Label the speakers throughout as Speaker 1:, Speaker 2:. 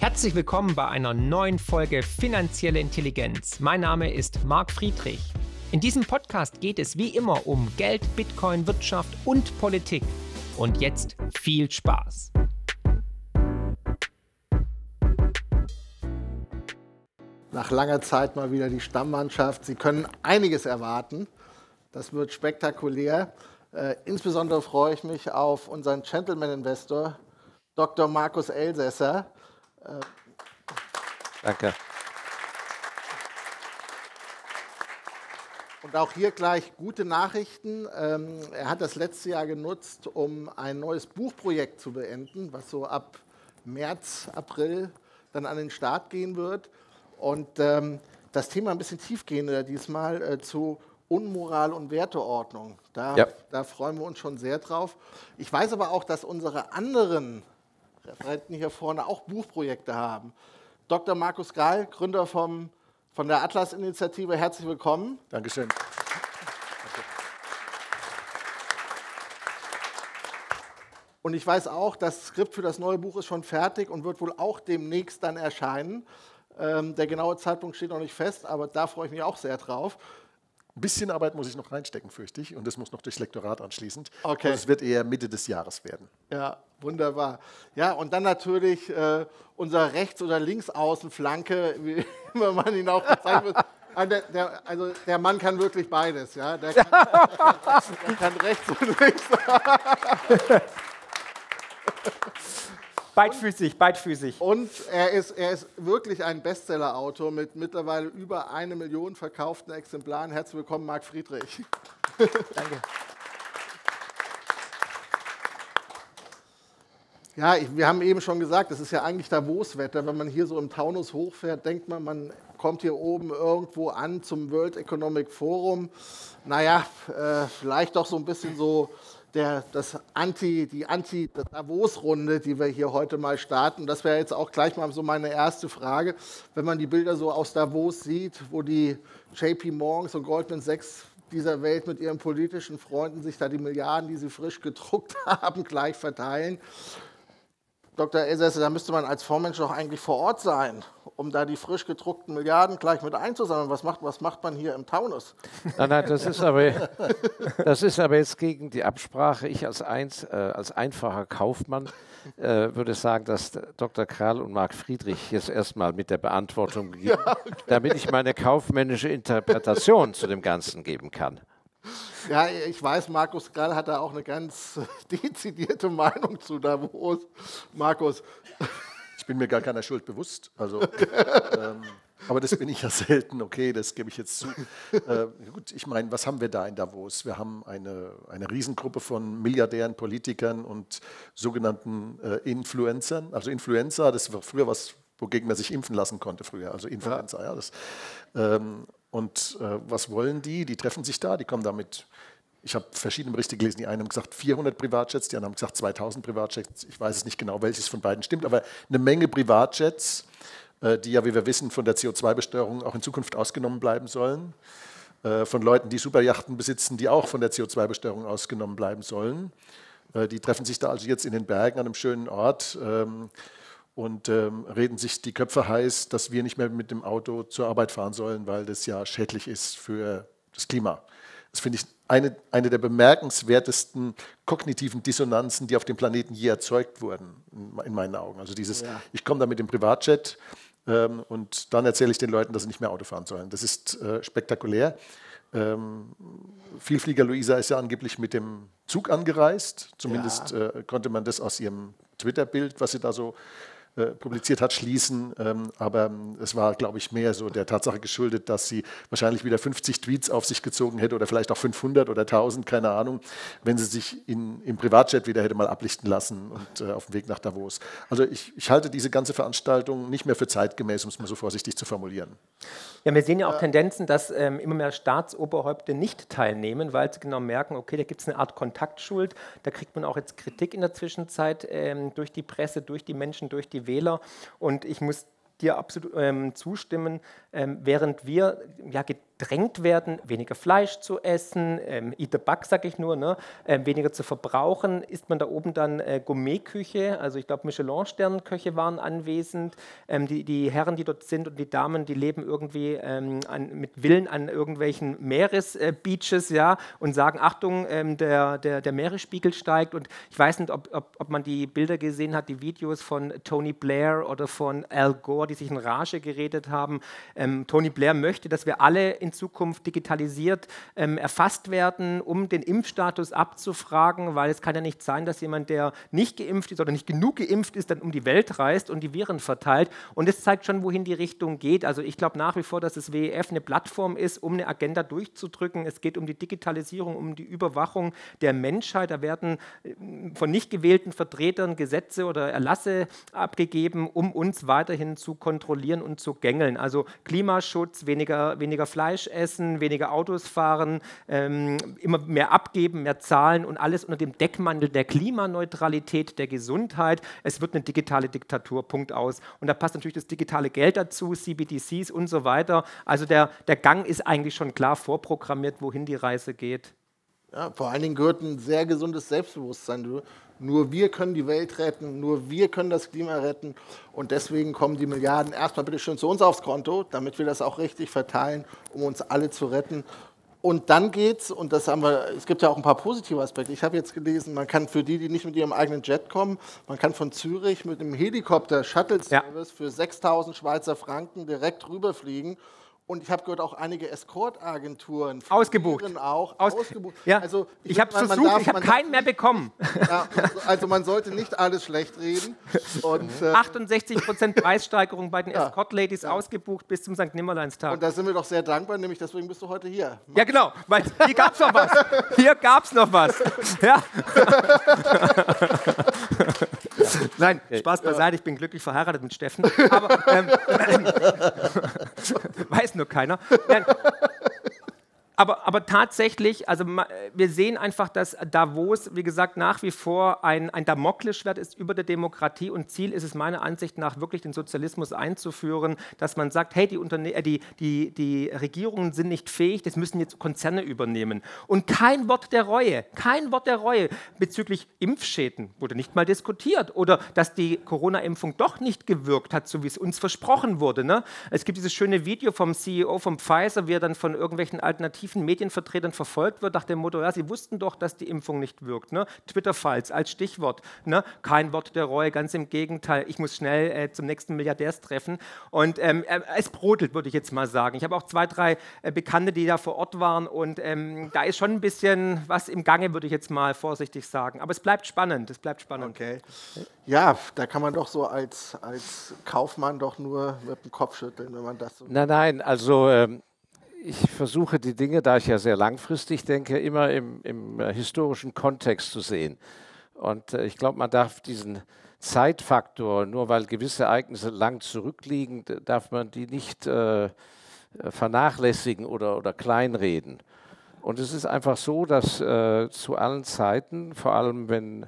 Speaker 1: Herzlich willkommen bei einer neuen Folge Finanzielle Intelligenz. Mein Name ist Marc Friedrich. In diesem Podcast geht es wie immer um Geld, Bitcoin, Wirtschaft und Politik. Und jetzt viel Spaß.
Speaker 2: Nach langer Zeit mal wieder die Stammmannschaft. Sie können einiges erwarten. Das wird spektakulär. Äh, insbesondere freue ich mich auf unseren Gentleman-Investor, Dr. Markus Elsässer.
Speaker 3: Danke.
Speaker 2: Und auch hier gleich gute Nachrichten. Ähm, er hat das letzte Jahr genutzt, um ein neues Buchprojekt zu beenden, was so ab März, April dann an den Start gehen wird. Und ähm, das Thema ein bisschen tiefgehender diesmal äh, zu Unmoral und Werteordnung. Da, ja. da freuen wir uns schon sehr drauf. Ich weiß aber auch, dass unsere anderen Referenten hier vorne auch Buchprojekte haben. Dr. Markus Gahl, Gründer vom, von der Atlas-Initiative, herzlich willkommen.
Speaker 4: Dankeschön.
Speaker 2: Und ich weiß auch, das Skript für das neue Buch ist schon fertig und wird wohl auch demnächst dann erscheinen. Ähm, der genaue Zeitpunkt steht noch nicht fest, aber da freue ich mich auch sehr drauf.
Speaker 4: Ein bisschen Arbeit muss ich noch reinstecken, fürchte ich, und das muss noch durchs Lektorat anschließend.
Speaker 2: Okay. Also
Speaker 4: es wird eher Mitte des Jahres werden.
Speaker 2: Ja, wunderbar. Ja, und dann natürlich äh, unser Rechts- oder Linksaußenflanke, wie immer man ihn auch bezeichnet wird. Also der, der, also der Mann kann wirklich beides, ja. Der kann, der kann rechts und links.
Speaker 1: Beidfüßig, beidfüßig.
Speaker 2: Und er ist, er ist wirklich ein Bestseller-Autor mit mittlerweile über eine Million verkauften Exemplaren. Herzlich willkommen, Marc Friedrich.
Speaker 1: Danke.
Speaker 2: Ja, ich, wir haben eben schon gesagt, es ist ja eigentlich Davos-Wetter. Wenn man hier so im Taunus hochfährt, denkt man, man kommt hier oben irgendwo an zum World Economic Forum. Naja, äh, vielleicht doch so ein bisschen so der, das Anti, die Anti-Davos-Runde, die wir hier heute mal starten. Das wäre jetzt auch gleich mal so meine erste Frage. Wenn man die Bilder so aus Davos sieht, wo die JP Morgans und Goldman Sachs dieser Welt mit ihren politischen Freunden sich da die Milliarden, die sie frisch gedruckt haben, gleich verteilen. Dr. Elsässer, da müsste man als Fondsmensch doch eigentlich vor Ort sein, um da die frisch gedruckten Milliarden gleich mit einzusammeln. Was macht, was macht man hier im Taunus?
Speaker 3: Nein, nein, das ist aber, das ist aber jetzt gegen die Absprache. Ich als, eins, äh, als einfacher Kaufmann äh, würde sagen, dass Dr. Krall und Marc Friedrich jetzt erstmal mit der Beantwortung beginnen, ja, okay. damit ich meine kaufmännische Interpretation zu dem Ganzen geben kann.
Speaker 2: Ja, ich weiß, Markus Grall hat da auch eine ganz dezidierte Meinung zu Davos. Markus.
Speaker 4: Ich bin mir gar keiner Schuld bewusst. Also, ähm, aber das bin ich ja selten, okay, das gebe ich jetzt zu. Äh, gut, ich meine, was haben wir da in Davos? Wir haben eine, eine Riesengruppe von Milliardären, Politikern und sogenannten äh, Influencern. Also Influencer, das war früher was, wogegen man sich impfen lassen konnte früher, also Influencer. Ja. ja das, ähm, und äh, was wollen die? Die treffen sich da, die kommen damit. Ich habe verschiedene Berichte gelesen. Die einen haben gesagt 400 Privatjets, die anderen haben gesagt 2000 Privatjets. Ich weiß es nicht genau, welches von beiden stimmt, aber eine Menge Privatjets, äh, die ja, wie wir wissen, von der CO2-Besteuerung auch in Zukunft ausgenommen bleiben sollen. Äh, von Leuten, die Superjachten besitzen, die auch von der CO2-Besteuerung ausgenommen bleiben sollen. Äh, die treffen sich da also jetzt in den Bergen an einem schönen Ort. Ähm, und ähm, reden sich die Köpfe heiß, dass wir nicht mehr mit dem Auto zur Arbeit fahren sollen, weil das ja schädlich ist für das Klima. Das finde ich eine, eine der bemerkenswertesten kognitiven Dissonanzen, die auf dem Planeten je erzeugt wurden, in meinen Augen. Also dieses, ja. ich komme da mit dem Privatjet ähm, und dann erzähle ich den Leuten, dass sie nicht mehr Auto fahren sollen. Das ist äh, spektakulär. Ähm, Vielflieger Luisa ist ja angeblich mit dem Zug angereist. Zumindest ja. äh, konnte man das aus ihrem Twitter-Bild, was sie da so äh, publiziert hat, schließen. Ähm, aber es war, glaube ich, mehr so der Tatsache geschuldet, dass sie wahrscheinlich wieder 50 Tweets auf sich gezogen hätte oder vielleicht auch 500 oder 1000, keine Ahnung, wenn sie sich in, im Privatjet wieder hätte mal ablichten lassen und äh, auf dem Weg nach Davos. Also ich, ich halte diese ganze Veranstaltung nicht mehr für zeitgemäß, um es mal so vorsichtig zu formulieren.
Speaker 1: Ja, wir sehen ja auch Tendenzen, dass ähm, immer mehr Staatsoberhäupter nicht teilnehmen, weil sie genau merken, okay, da gibt es eine Art Kontaktschuld, da kriegt man auch jetzt Kritik in der Zwischenzeit ähm, durch die Presse, durch die Menschen, durch die Wähler. Und ich muss dir absolut ähm, zustimmen, ähm, während wir ja, gedrängt werden, weniger Fleisch zu essen, ähm, eat the bug, sag ich nur, ne? Ähm, weniger zu verbrauchen. Isst man da oben dann äh, Gourmetküche, also ich glaube Michelin-Sternenköche waren anwesend. Ähm, die, die Herren, die dort sind und die Damen, die leben irgendwie ähm, an, mit Villen an irgendwelchen Meeresbeaches, äh, ja, und sagen, Achtung, ähm, der, der, der Meeresspiegel steigt. Und ich weiß nicht, ob, ob, ob man die Bilder gesehen hat, die Videos von Tony Blair oder von Al Gore, die sich in Rage geredet haben. Ähm, Tony Blair möchte, dass wir alle in Zukunft digitalisiert ähm, erfasst werden, um den Impfstatus abzufragen, weil es kann ja nicht sein, dass jemand, der nicht geimpft ist oder nicht genug geimpft ist, dann um die Welt reist und die Viren verteilt. Und es zeigt schon, wohin die Richtung geht. Also ich glaube nach wie vor, dass das WEF eine Plattform ist, um eine Agenda durchzudrücken. Es geht um die Digitalisierung, um die Überwachung der Menschheit. Da werden äh, von nicht gewählten Vertretern Gesetze oder Erlasse abgegeben, um uns weiterhin zu kontrollieren und zu gängeln. Also Klimaschutz, weniger, weniger Fleisch essen, weniger Autos fahren, ähm, immer mehr abgeben, mehr zahlen und alles unter dem Deckmantel der Klimaneutralität, der Gesundheit. Es wird eine digitale Diktatur, Punkt aus. Und da passt natürlich das digitale Geld dazu, CBDCs und so weiter. Also der, der Gang ist eigentlich schon klar vorprogrammiert, wohin die Reise geht.
Speaker 2: Ja, vor allen Dingen gehört ein sehr gesundes Selbstbewusstsein. Nur wir können die Welt retten, nur wir können das Klima retten. Und deswegen kommen die Milliarden erstmal bitte schön zu uns aufs Konto, damit wir das auch richtig verteilen, um uns alle zu retten. Und dann geht's, und das haben wir, es gibt ja auch ein paar positive Aspekte. Ich habe jetzt gelesen, man kann für die, die nicht mit ihrem eigenen Jet kommen, man kann von Zürich mit einem Helikopter Shuttle Service ja. für 6000 Schweizer Franken direkt rüberfliegen und ich habe gehört, auch einige Escort-Agenturen
Speaker 1: ausgebucht.
Speaker 2: Auch
Speaker 1: Aus ausgebucht. Ja. Also ich, ich habe versucht, ich habe keinen mehr bekommen.
Speaker 2: Ja, also, man sollte nicht alles schlecht reden.
Speaker 1: Und, äh, 68 Prozent Preissteigerung bei den Escort-Ladies ja. ausgebucht bis zum St. Nimmerleinstag.
Speaker 2: Und da sind wir doch sehr dankbar, nämlich deswegen bist du heute hier.
Speaker 1: Ja, genau, weil hier gab es noch was. Hier gab es noch was. Ja. Nein, Spaß beiseite, ich bin glücklich verheiratet mit Steffen. Aber ähm, weiß nur keiner. Nein, aber, aber tatsächlich, also wir sehen einfach, dass Davos, wie gesagt, nach wie vor ein, ein Damoklesschwert ist über der Demokratie und Ziel ist es meiner Ansicht nach wirklich den Sozialismus einzuführen, dass man sagt, hey, die, Unterne äh, die, die, die Regierungen sind nicht fähig, das müssen jetzt Konzerne übernehmen. Und kein Wort der Reue, kein Wort der Reue bezüglich Impfschäden wurde nicht mal diskutiert oder dass die Corona-Impfung doch nicht gewirkt hat, so wie es uns versprochen wurde. Ne? Es gibt dieses schöne Video vom CEO von Pfizer, wie er dann von irgendwelchen Alternativen konservativen Medienvertretern verfolgt wird, nach dem Motto, ja, sie wussten doch, dass die Impfung nicht wirkt. Ne? Twitter-Files als Stichwort. Ne? Kein Wort der Reue, ganz im Gegenteil. Ich muss schnell äh, zum nächsten Milliardärstreffen. Und ähm, äh, es brodelt, würde ich jetzt mal sagen. Ich habe auch zwei, drei äh, Bekannte, die da vor Ort waren. Und ähm, da ist schon ein bisschen was im Gange, würde ich jetzt mal vorsichtig sagen. Aber es bleibt spannend. Es bleibt spannend.
Speaker 2: Okay. Ja, da kann man doch so als, als Kaufmann doch nur mit dem Kopf schütteln, wenn man das so.
Speaker 3: Nein, nein, also. Ähm ich versuche die Dinge, da ich ja sehr langfristig denke, immer im, im äh, historischen Kontext zu sehen. Und äh, ich glaube, man darf diesen Zeitfaktor, nur weil gewisse Ereignisse lang zurückliegen, darf man die nicht äh, vernachlässigen oder, oder kleinreden. Und es ist einfach so, dass äh, zu allen Zeiten, vor allem wenn äh,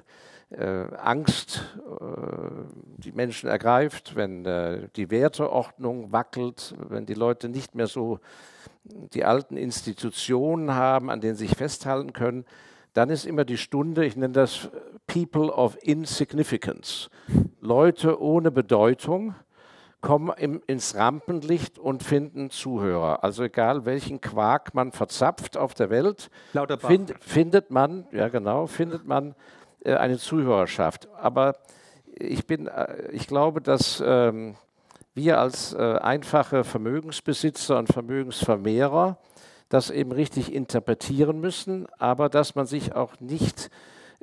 Speaker 3: Angst äh, die Menschen ergreift, wenn die Werteordnung wackelt, wenn die Leute nicht mehr so die alten Institutionen haben, an denen sie sich festhalten können, dann ist immer die Stunde, ich nenne das People of Insignificance. Leute ohne Bedeutung kommen im, ins Rampenlicht und finden Zuhörer. Also egal welchen Quark man verzapft auf der Welt, find, findet man, ja genau, findet man äh, eine Zuhörerschaft. Aber ich bin, äh, ich glaube, dass ähm, wir als äh, einfache Vermögensbesitzer und Vermögensvermehrer das eben richtig interpretieren müssen, aber dass man sich auch nicht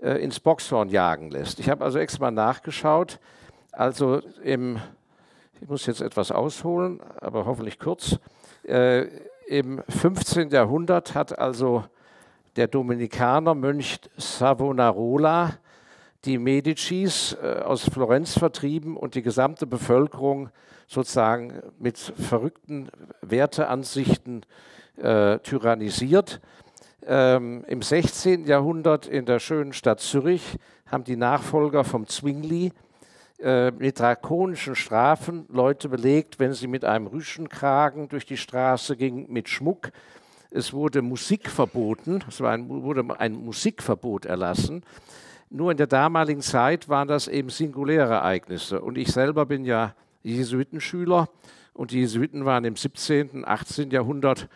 Speaker 3: äh, ins Boxhorn jagen lässt. Ich habe also extra nachgeschaut, also im, ich muss jetzt etwas ausholen, aber hoffentlich kurz, äh, im 15. Jahrhundert hat also der Dominikanermönch Savonarola die Medicis äh, aus Florenz vertrieben und die gesamte Bevölkerung sozusagen mit verrückten Werteansichten äh, tyrannisiert. Ähm, Im 16. Jahrhundert in der schönen Stadt Zürich haben die Nachfolger vom Zwingli äh, mit drakonischen Strafen Leute belegt, wenn sie mit einem Rüschenkragen durch die Straße gingen, mit Schmuck. Es wurde Musik verboten, es ein, wurde ein Musikverbot erlassen. Nur in der damaligen Zeit waren das eben singuläre Ereignisse. Und ich selber bin ja Jesuitenschüler und die Jesuiten waren im 17., 18. Jahrhundert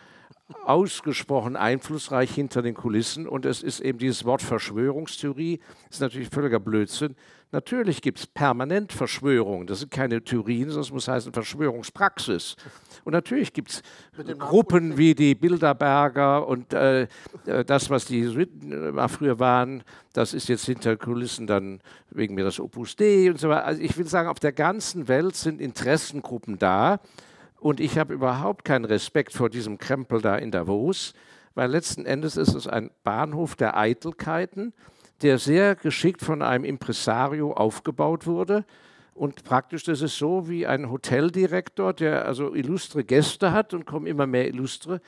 Speaker 3: ausgesprochen einflussreich hinter den Kulissen. Und es ist eben dieses Wort Verschwörungstheorie, ist natürlich völliger Blödsinn. Natürlich gibt es permanent Verschwörungen. Das sind keine Theorien, sondern es muss heißen Verschwörungspraxis. Und natürlich gibt es Gruppen wie die Bilderberger und äh, äh, das, was die Jesuiten äh, früher waren, das ist jetzt hinter Kulissen dann wegen mir das Opus Dei und so weiter. Also ich will sagen, auf der ganzen Welt sind Interessengruppen da. Und ich habe überhaupt keinen Respekt vor diesem Krempel da in Davos, weil letzten Endes ist es ein Bahnhof der Eitelkeiten der sehr geschickt von einem Impresario aufgebaut wurde. Und praktisch das ist so wie ein Hoteldirektor, der also illustre Gäste hat und kommen immer mehr illustre.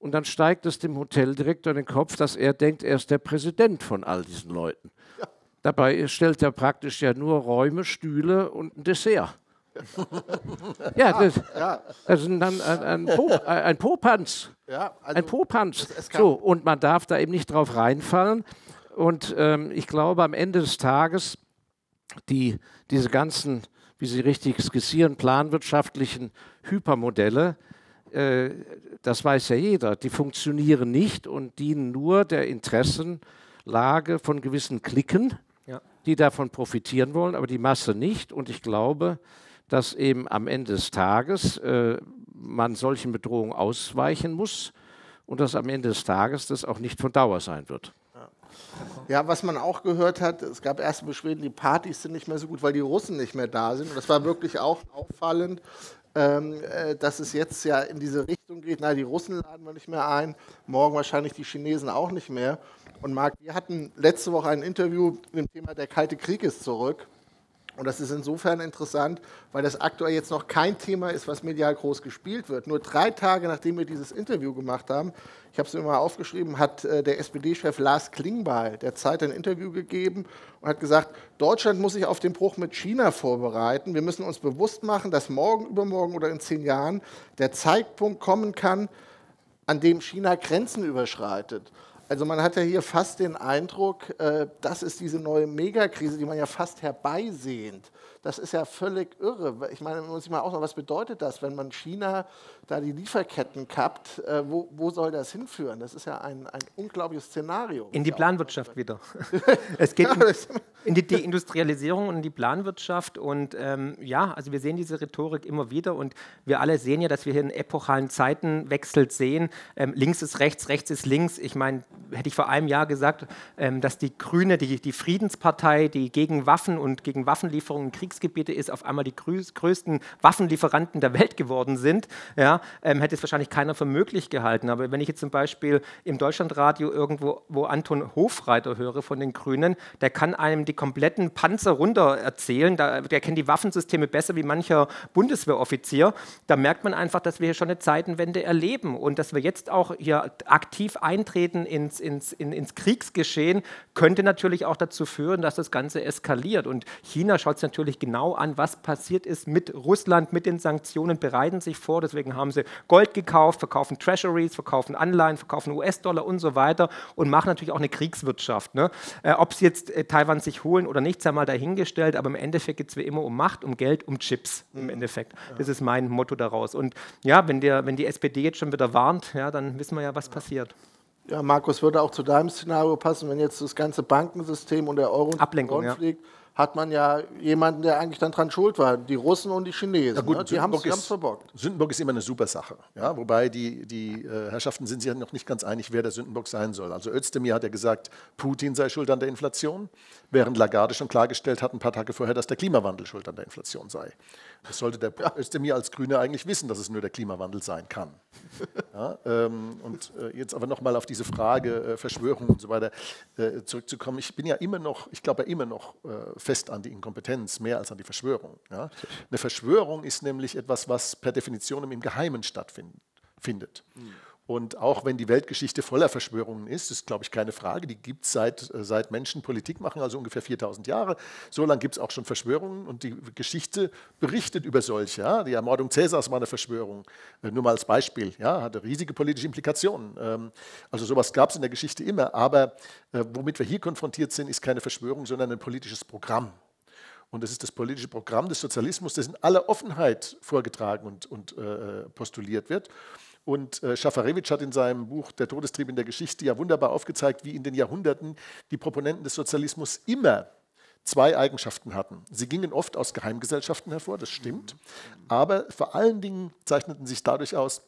Speaker 3: Und dann steigt es dem Hoteldirektor in den Kopf, dass er denkt, er ist der Präsident von all diesen Leuten. Ja. Dabei stellt er praktisch ja nur Räume, Stühle und ein Dessert. ja, das, ja. das ist dann ein, ein, po, ein Popanz. Ja, also ein Popanz. So, und man darf da eben nicht drauf reinfallen. Und ähm, ich glaube, am Ende des Tages, die, diese ganzen, wie Sie richtig skizzieren, planwirtschaftlichen Hypermodelle, äh, das weiß ja jeder, die funktionieren nicht und dienen nur der Interessenlage von gewissen Klicken, ja. die davon profitieren wollen, aber die Masse nicht. Und ich glaube, dass eben am Ende des Tages äh, man solchen Bedrohungen ausweichen muss und dass am Ende des Tages das auch nicht von Dauer sein wird.
Speaker 2: Ja, was man auch gehört hat, es gab erste Beschwerden, die Partys sind nicht mehr so gut, weil die Russen nicht mehr da sind. Und das war wirklich auch auffallend, ähm, äh, dass es jetzt ja in diese Richtung geht. Na, die Russen laden wir nicht mehr ein, morgen wahrscheinlich die Chinesen auch nicht mehr. Und Marc, wir hatten letzte Woche ein Interview mit dem Thema Der Kalte Krieg ist zurück. Und das ist insofern interessant, weil das aktuell jetzt noch kein Thema ist, was medial groß gespielt wird. Nur drei Tage nachdem wir dieses Interview gemacht haben, ich habe es mir mal aufgeschrieben, hat äh, der SPD-Chef Lars Klingbeil der Zeit ein Interview gegeben und hat gesagt, Deutschland muss sich auf den Bruch mit China vorbereiten. Wir müssen uns bewusst machen, dass morgen, übermorgen oder in zehn Jahren der Zeitpunkt kommen kann, an dem China Grenzen überschreitet. Also man hat ja hier fast den Eindruck, äh, das ist diese neue Megakrise, die man ja fast herbeisehnt. Das ist ja völlig irre. Ich meine, muss ich mal noch, was bedeutet das, wenn man China da die Lieferketten kappt? Äh, wo, wo, soll das hinführen? Das ist ja ein, ein unglaubliches Szenario.
Speaker 1: In die Planwirtschaft wieder. es geht in die Deindustrialisierung und in die Planwirtschaft. Und ähm, ja, also wir sehen diese Rhetorik immer wieder und wir alle sehen ja, dass wir hier in epochalen Zeitenwechsel sehen. Ähm, links ist rechts, rechts ist links. Ich meine, hätte ich vor einem Jahr gesagt, ähm, dass die Grüne, die, die Friedenspartei, die gegen Waffen und gegen Waffenlieferungen in Kriegsgebiete ist, auf einmal die größten Waffenlieferanten der Welt geworden sind, ja, ähm, hätte es wahrscheinlich keiner für möglich gehalten. Aber wenn ich jetzt zum Beispiel im Deutschlandradio irgendwo wo Anton Hofreiter höre von den Grünen, der kann einem die kompletten Panzer runter erzählen, der, der kennt die Waffensysteme besser wie mancher Bundeswehroffizier. Da merkt man einfach, dass wir hier schon eine Zeitenwende erleben und dass wir jetzt auch hier aktiv eintreten ins, ins, in, ins Kriegsgeschehen, könnte natürlich auch dazu führen, dass das Ganze eskaliert. Und China schaut sich natürlich genau an, was passiert ist mit Russland, mit den Sanktionen, bereiten sich vor. Deswegen haben sie Gold gekauft, verkaufen Treasuries, verkaufen Anleihen, verkaufen US-Dollar und so weiter und machen natürlich auch eine Kriegswirtschaft. Ne? Äh, Ob sie jetzt äh, Taiwan sich holen oder nicht, sei mal dahingestellt, aber im Endeffekt geht es wie immer um Macht, um Geld, um Chips im mhm. Endeffekt. Das ist mein Motto daraus. Und ja, wenn, der, wenn die SPD jetzt schon wieder warnt, ja, dann wissen wir ja, was passiert.
Speaker 2: Ja, Markus, würde auch zu deinem Szenario passen, wenn jetzt das ganze Bankensystem und der Euro
Speaker 1: Ablenkung, ja.
Speaker 2: Hat man ja jemanden, der eigentlich dann dran schuld war, die Russen und die Chinesen. Ja gut, ne? Die haben es verbockt.
Speaker 4: Sündenbock ist immer eine super Sache. Ja? Wobei die, die äh, Herrschaften sind sich ja noch nicht ganz einig, wer der Sündenbock sein soll. Also Özdemir hat ja gesagt, Putin sei schuld an der Inflation, während Lagarde schon klargestellt hat, ein paar Tage vorher, dass der Klimawandel schuld an der Inflation sei. Das sollte der ja. Özdemir als Grüner eigentlich wissen, dass es nur der Klimawandel sein kann. Ja, ähm, und äh, jetzt aber nochmal auf diese Frage äh, Verschwörung und so weiter äh, zurückzukommen. Ich bin ja immer noch, ich glaube ja immer noch äh, fest an die Inkompetenz, mehr als an die Verschwörung. Ja? Eine Verschwörung ist nämlich etwas, was per Definition im Geheimen stattfindet. Mhm. Und auch wenn die Weltgeschichte voller Verschwörungen ist, ist, glaube ich, keine Frage, die gibt es seit, äh, seit Menschen Politik machen, also ungefähr 4000 Jahre. So lange gibt es auch schon Verschwörungen und die Geschichte berichtet über solche. Ja? Die Ermordung Cäsars war eine Verschwörung, äh, nur mal als Beispiel, ja? hatte riesige politische Implikationen. Ähm, also sowas gab es in der Geschichte immer, aber äh, womit wir hier konfrontiert sind, ist keine Verschwörung, sondern ein politisches Programm. Und das ist das politische Programm des Sozialismus, das in aller Offenheit vorgetragen und, und äh, postuliert wird. Und äh, Schafarewitsch hat in seinem Buch Der Todestrieb in der Geschichte ja wunderbar aufgezeigt, wie in den Jahrhunderten die Proponenten des Sozialismus immer zwei Eigenschaften hatten. Sie gingen oft aus Geheimgesellschaften hervor, das stimmt, aber vor allen Dingen zeichneten sich dadurch aus,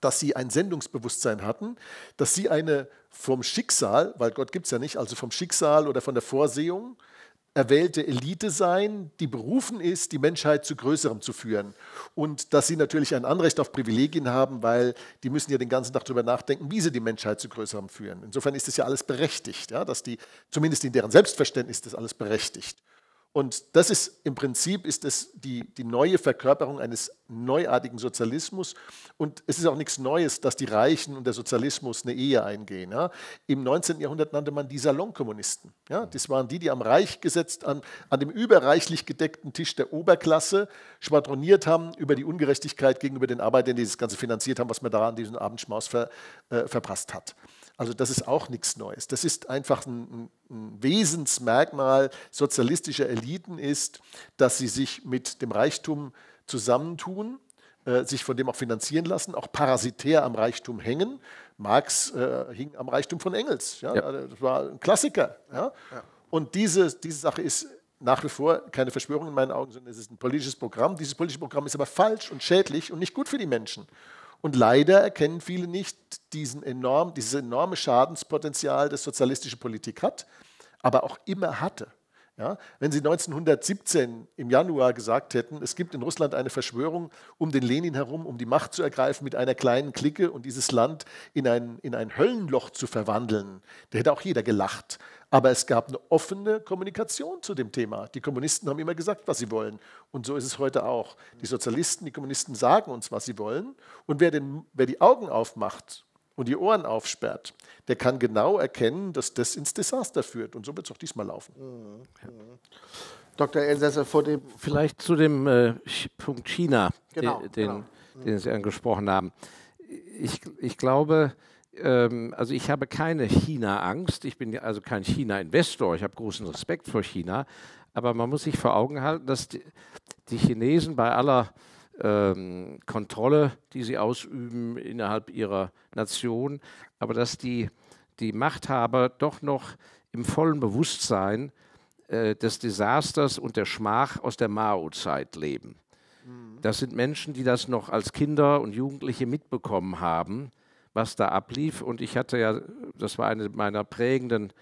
Speaker 4: dass sie ein Sendungsbewusstsein hatten, dass sie eine vom Schicksal, weil Gott gibt es ja nicht, also vom Schicksal oder von der Vorsehung erwählte Elite sein, die berufen ist, die Menschheit zu Größerem zu führen. Und dass sie natürlich ein Anrecht auf Privilegien haben, weil die müssen ja den ganzen Tag darüber nachdenken, wie sie die Menschheit zu Größerem führen. Insofern ist das ja alles berechtigt, ja, dass die, zumindest in deren Selbstverständnis, das alles berechtigt. Und das ist im Prinzip ist das die, die neue Verkörperung eines neuartigen Sozialismus. Und es ist auch nichts Neues, dass die Reichen und der Sozialismus eine Ehe eingehen. Ja. Im 19. Jahrhundert nannte man die Salonkommunisten. Ja. Das waren die, die am Reich gesetzt, an, an dem überreichlich gedeckten Tisch der Oberklasse schwadroniert haben über die Ungerechtigkeit gegenüber den Arbeitern, die das Ganze finanziert haben, was man da an diesem Abendschmaus ver, äh, verpasst hat. Also das ist auch nichts Neues. Das ist einfach ein, ein, Wesensmerkmal sozialistischer Eliten ist, dass sie sich mit dem Reichtum zusammentun, äh, sich von dem auch finanzieren lassen, auch parasitär am Reichtum hängen. Marx äh, hing am Reichtum von Engels. Ja? ja. Das war ein Klassiker. Ja? ja. Und diese, diese Sache ist nach wie vor keine Verschwörung in meinen Augen, sondern es ist ein politisches Programm. Dieses politische Programm ist aber falsch und schädlich und nicht gut für die Menschen. Und leider erkennen viele nicht diesen enorm, dieses enorme Schadenspotenzial, das sozialistische Politik hat, aber auch immer hatte. Ja, wenn Sie 1917 im Januar gesagt hätten, es gibt in Russland eine Verschwörung um den Lenin herum, um die Macht zu ergreifen mit einer kleinen Clique und dieses Land in ein, in ein Höllenloch zu verwandeln, da hätte auch jeder gelacht. Aber es gab eine offene Kommunikation zu dem Thema. Die Kommunisten haben immer gesagt, was sie wollen. Und so ist es heute auch. Die Sozialisten, die Kommunisten sagen uns, was sie wollen. Und wer, den, wer die Augen aufmacht und die Ohren aufsperrt, der kann genau erkennen, dass das ins Desaster führt. Und so wird es auch diesmal laufen. Mhm.
Speaker 3: Mhm. Dr. Elsässer, vor dem. Vielleicht zu dem äh, Punkt China, genau, den, genau. den Sie angesprochen haben. Ich, ich glaube, ähm, also ich habe keine China-Angst, ich bin also kein China-Investor, ich habe großen Respekt vor China, aber man muss sich vor Augen halten, dass die, die Chinesen bei aller ähm, Kontrolle, die sie ausüben innerhalb ihrer Nation, aber dass die, die Machthaber doch noch im vollen Bewusstsein äh, des Desasters und der Schmach aus der Mao-Zeit leben. Mhm. Das sind Menschen, die das noch als Kinder und Jugendliche mitbekommen haben was da ablief. Und ich hatte ja, das war eine meiner prägenden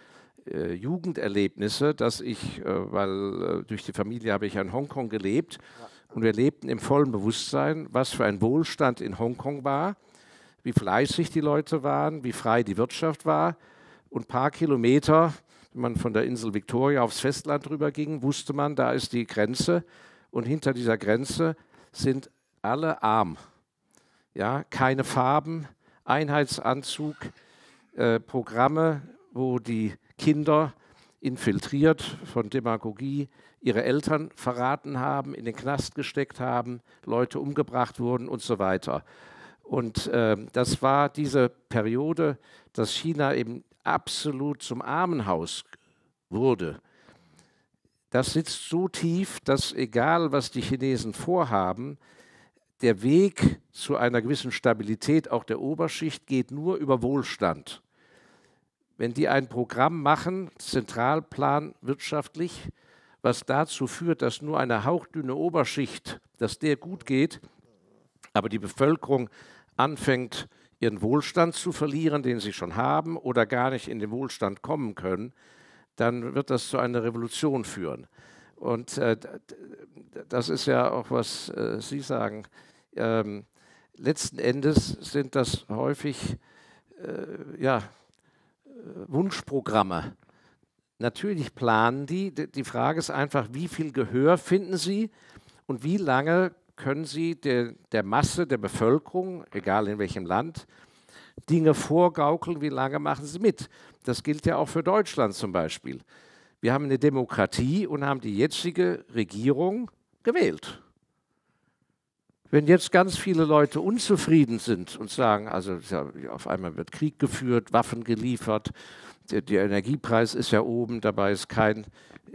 Speaker 3: äh, Jugenderlebnisse, dass ich, äh, weil äh, durch die Familie habe ich in Hongkong gelebt und wir lebten im vollen Bewusstsein, was für ein Wohlstand in Hongkong war, wie fleißig die Leute waren, wie frei die Wirtschaft war. Und ein paar Kilometer, wenn man von der Insel Victoria aufs Festland rüber ging, wusste man, da ist die Grenze und hinter dieser Grenze sind alle arm. Ja, keine Farben, Einheitsanzug, äh, Programme, wo die Kinder infiltriert von Demagogie ihre Eltern verraten haben, in den Knast gesteckt haben, Leute umgebracht wurden und so weiter. Und äh, das war diese Periode, dass China eben absolut zum Armenhaus wurde. Das sitzt so tief, dass egal, was die Chinesen vorhaben, der Weg zu einer gewissen Stabilität auch der Oberschicht geht nur über Wohlstand. Wenn die ein Programm machen, Zentralplan wirtschaftlich, was dazu führt, dass nur eine hauchdünne Oberschicht, dass der gut geht, aber die Bevölkerung anfängt, ihren Wohlstand zu verlieren, den sie schon haben, oder gar nicht in den Wohlstand kommen können, dann wird das zu einer Revolution führen. Und äh, das ist ja auch, was äh, Sie sagen ähm, letzten Endes sind das häufig äh, ja, äh, Wunschprogramme. Natürlich planen die. Die Frage ist einfach, wie viel Gehör finden sie und wie lange können sie der, der Masse der Bevölkerung, egal in welchem Land, Dinge vorgaukeln, wie lange machen sie mit? Das gilt ja auch für Deutschland zum Beispiel. Wir haben eine Demokratie und haben die jetzige Regierung gewählt. Wenn jetzt ganz viele Leute unzufrieden sind und sagen, also ja, auf einmal wird Krieg geführt, Waffen geliefert, der, der Energiepreis ist ja oben, dabei ist kein,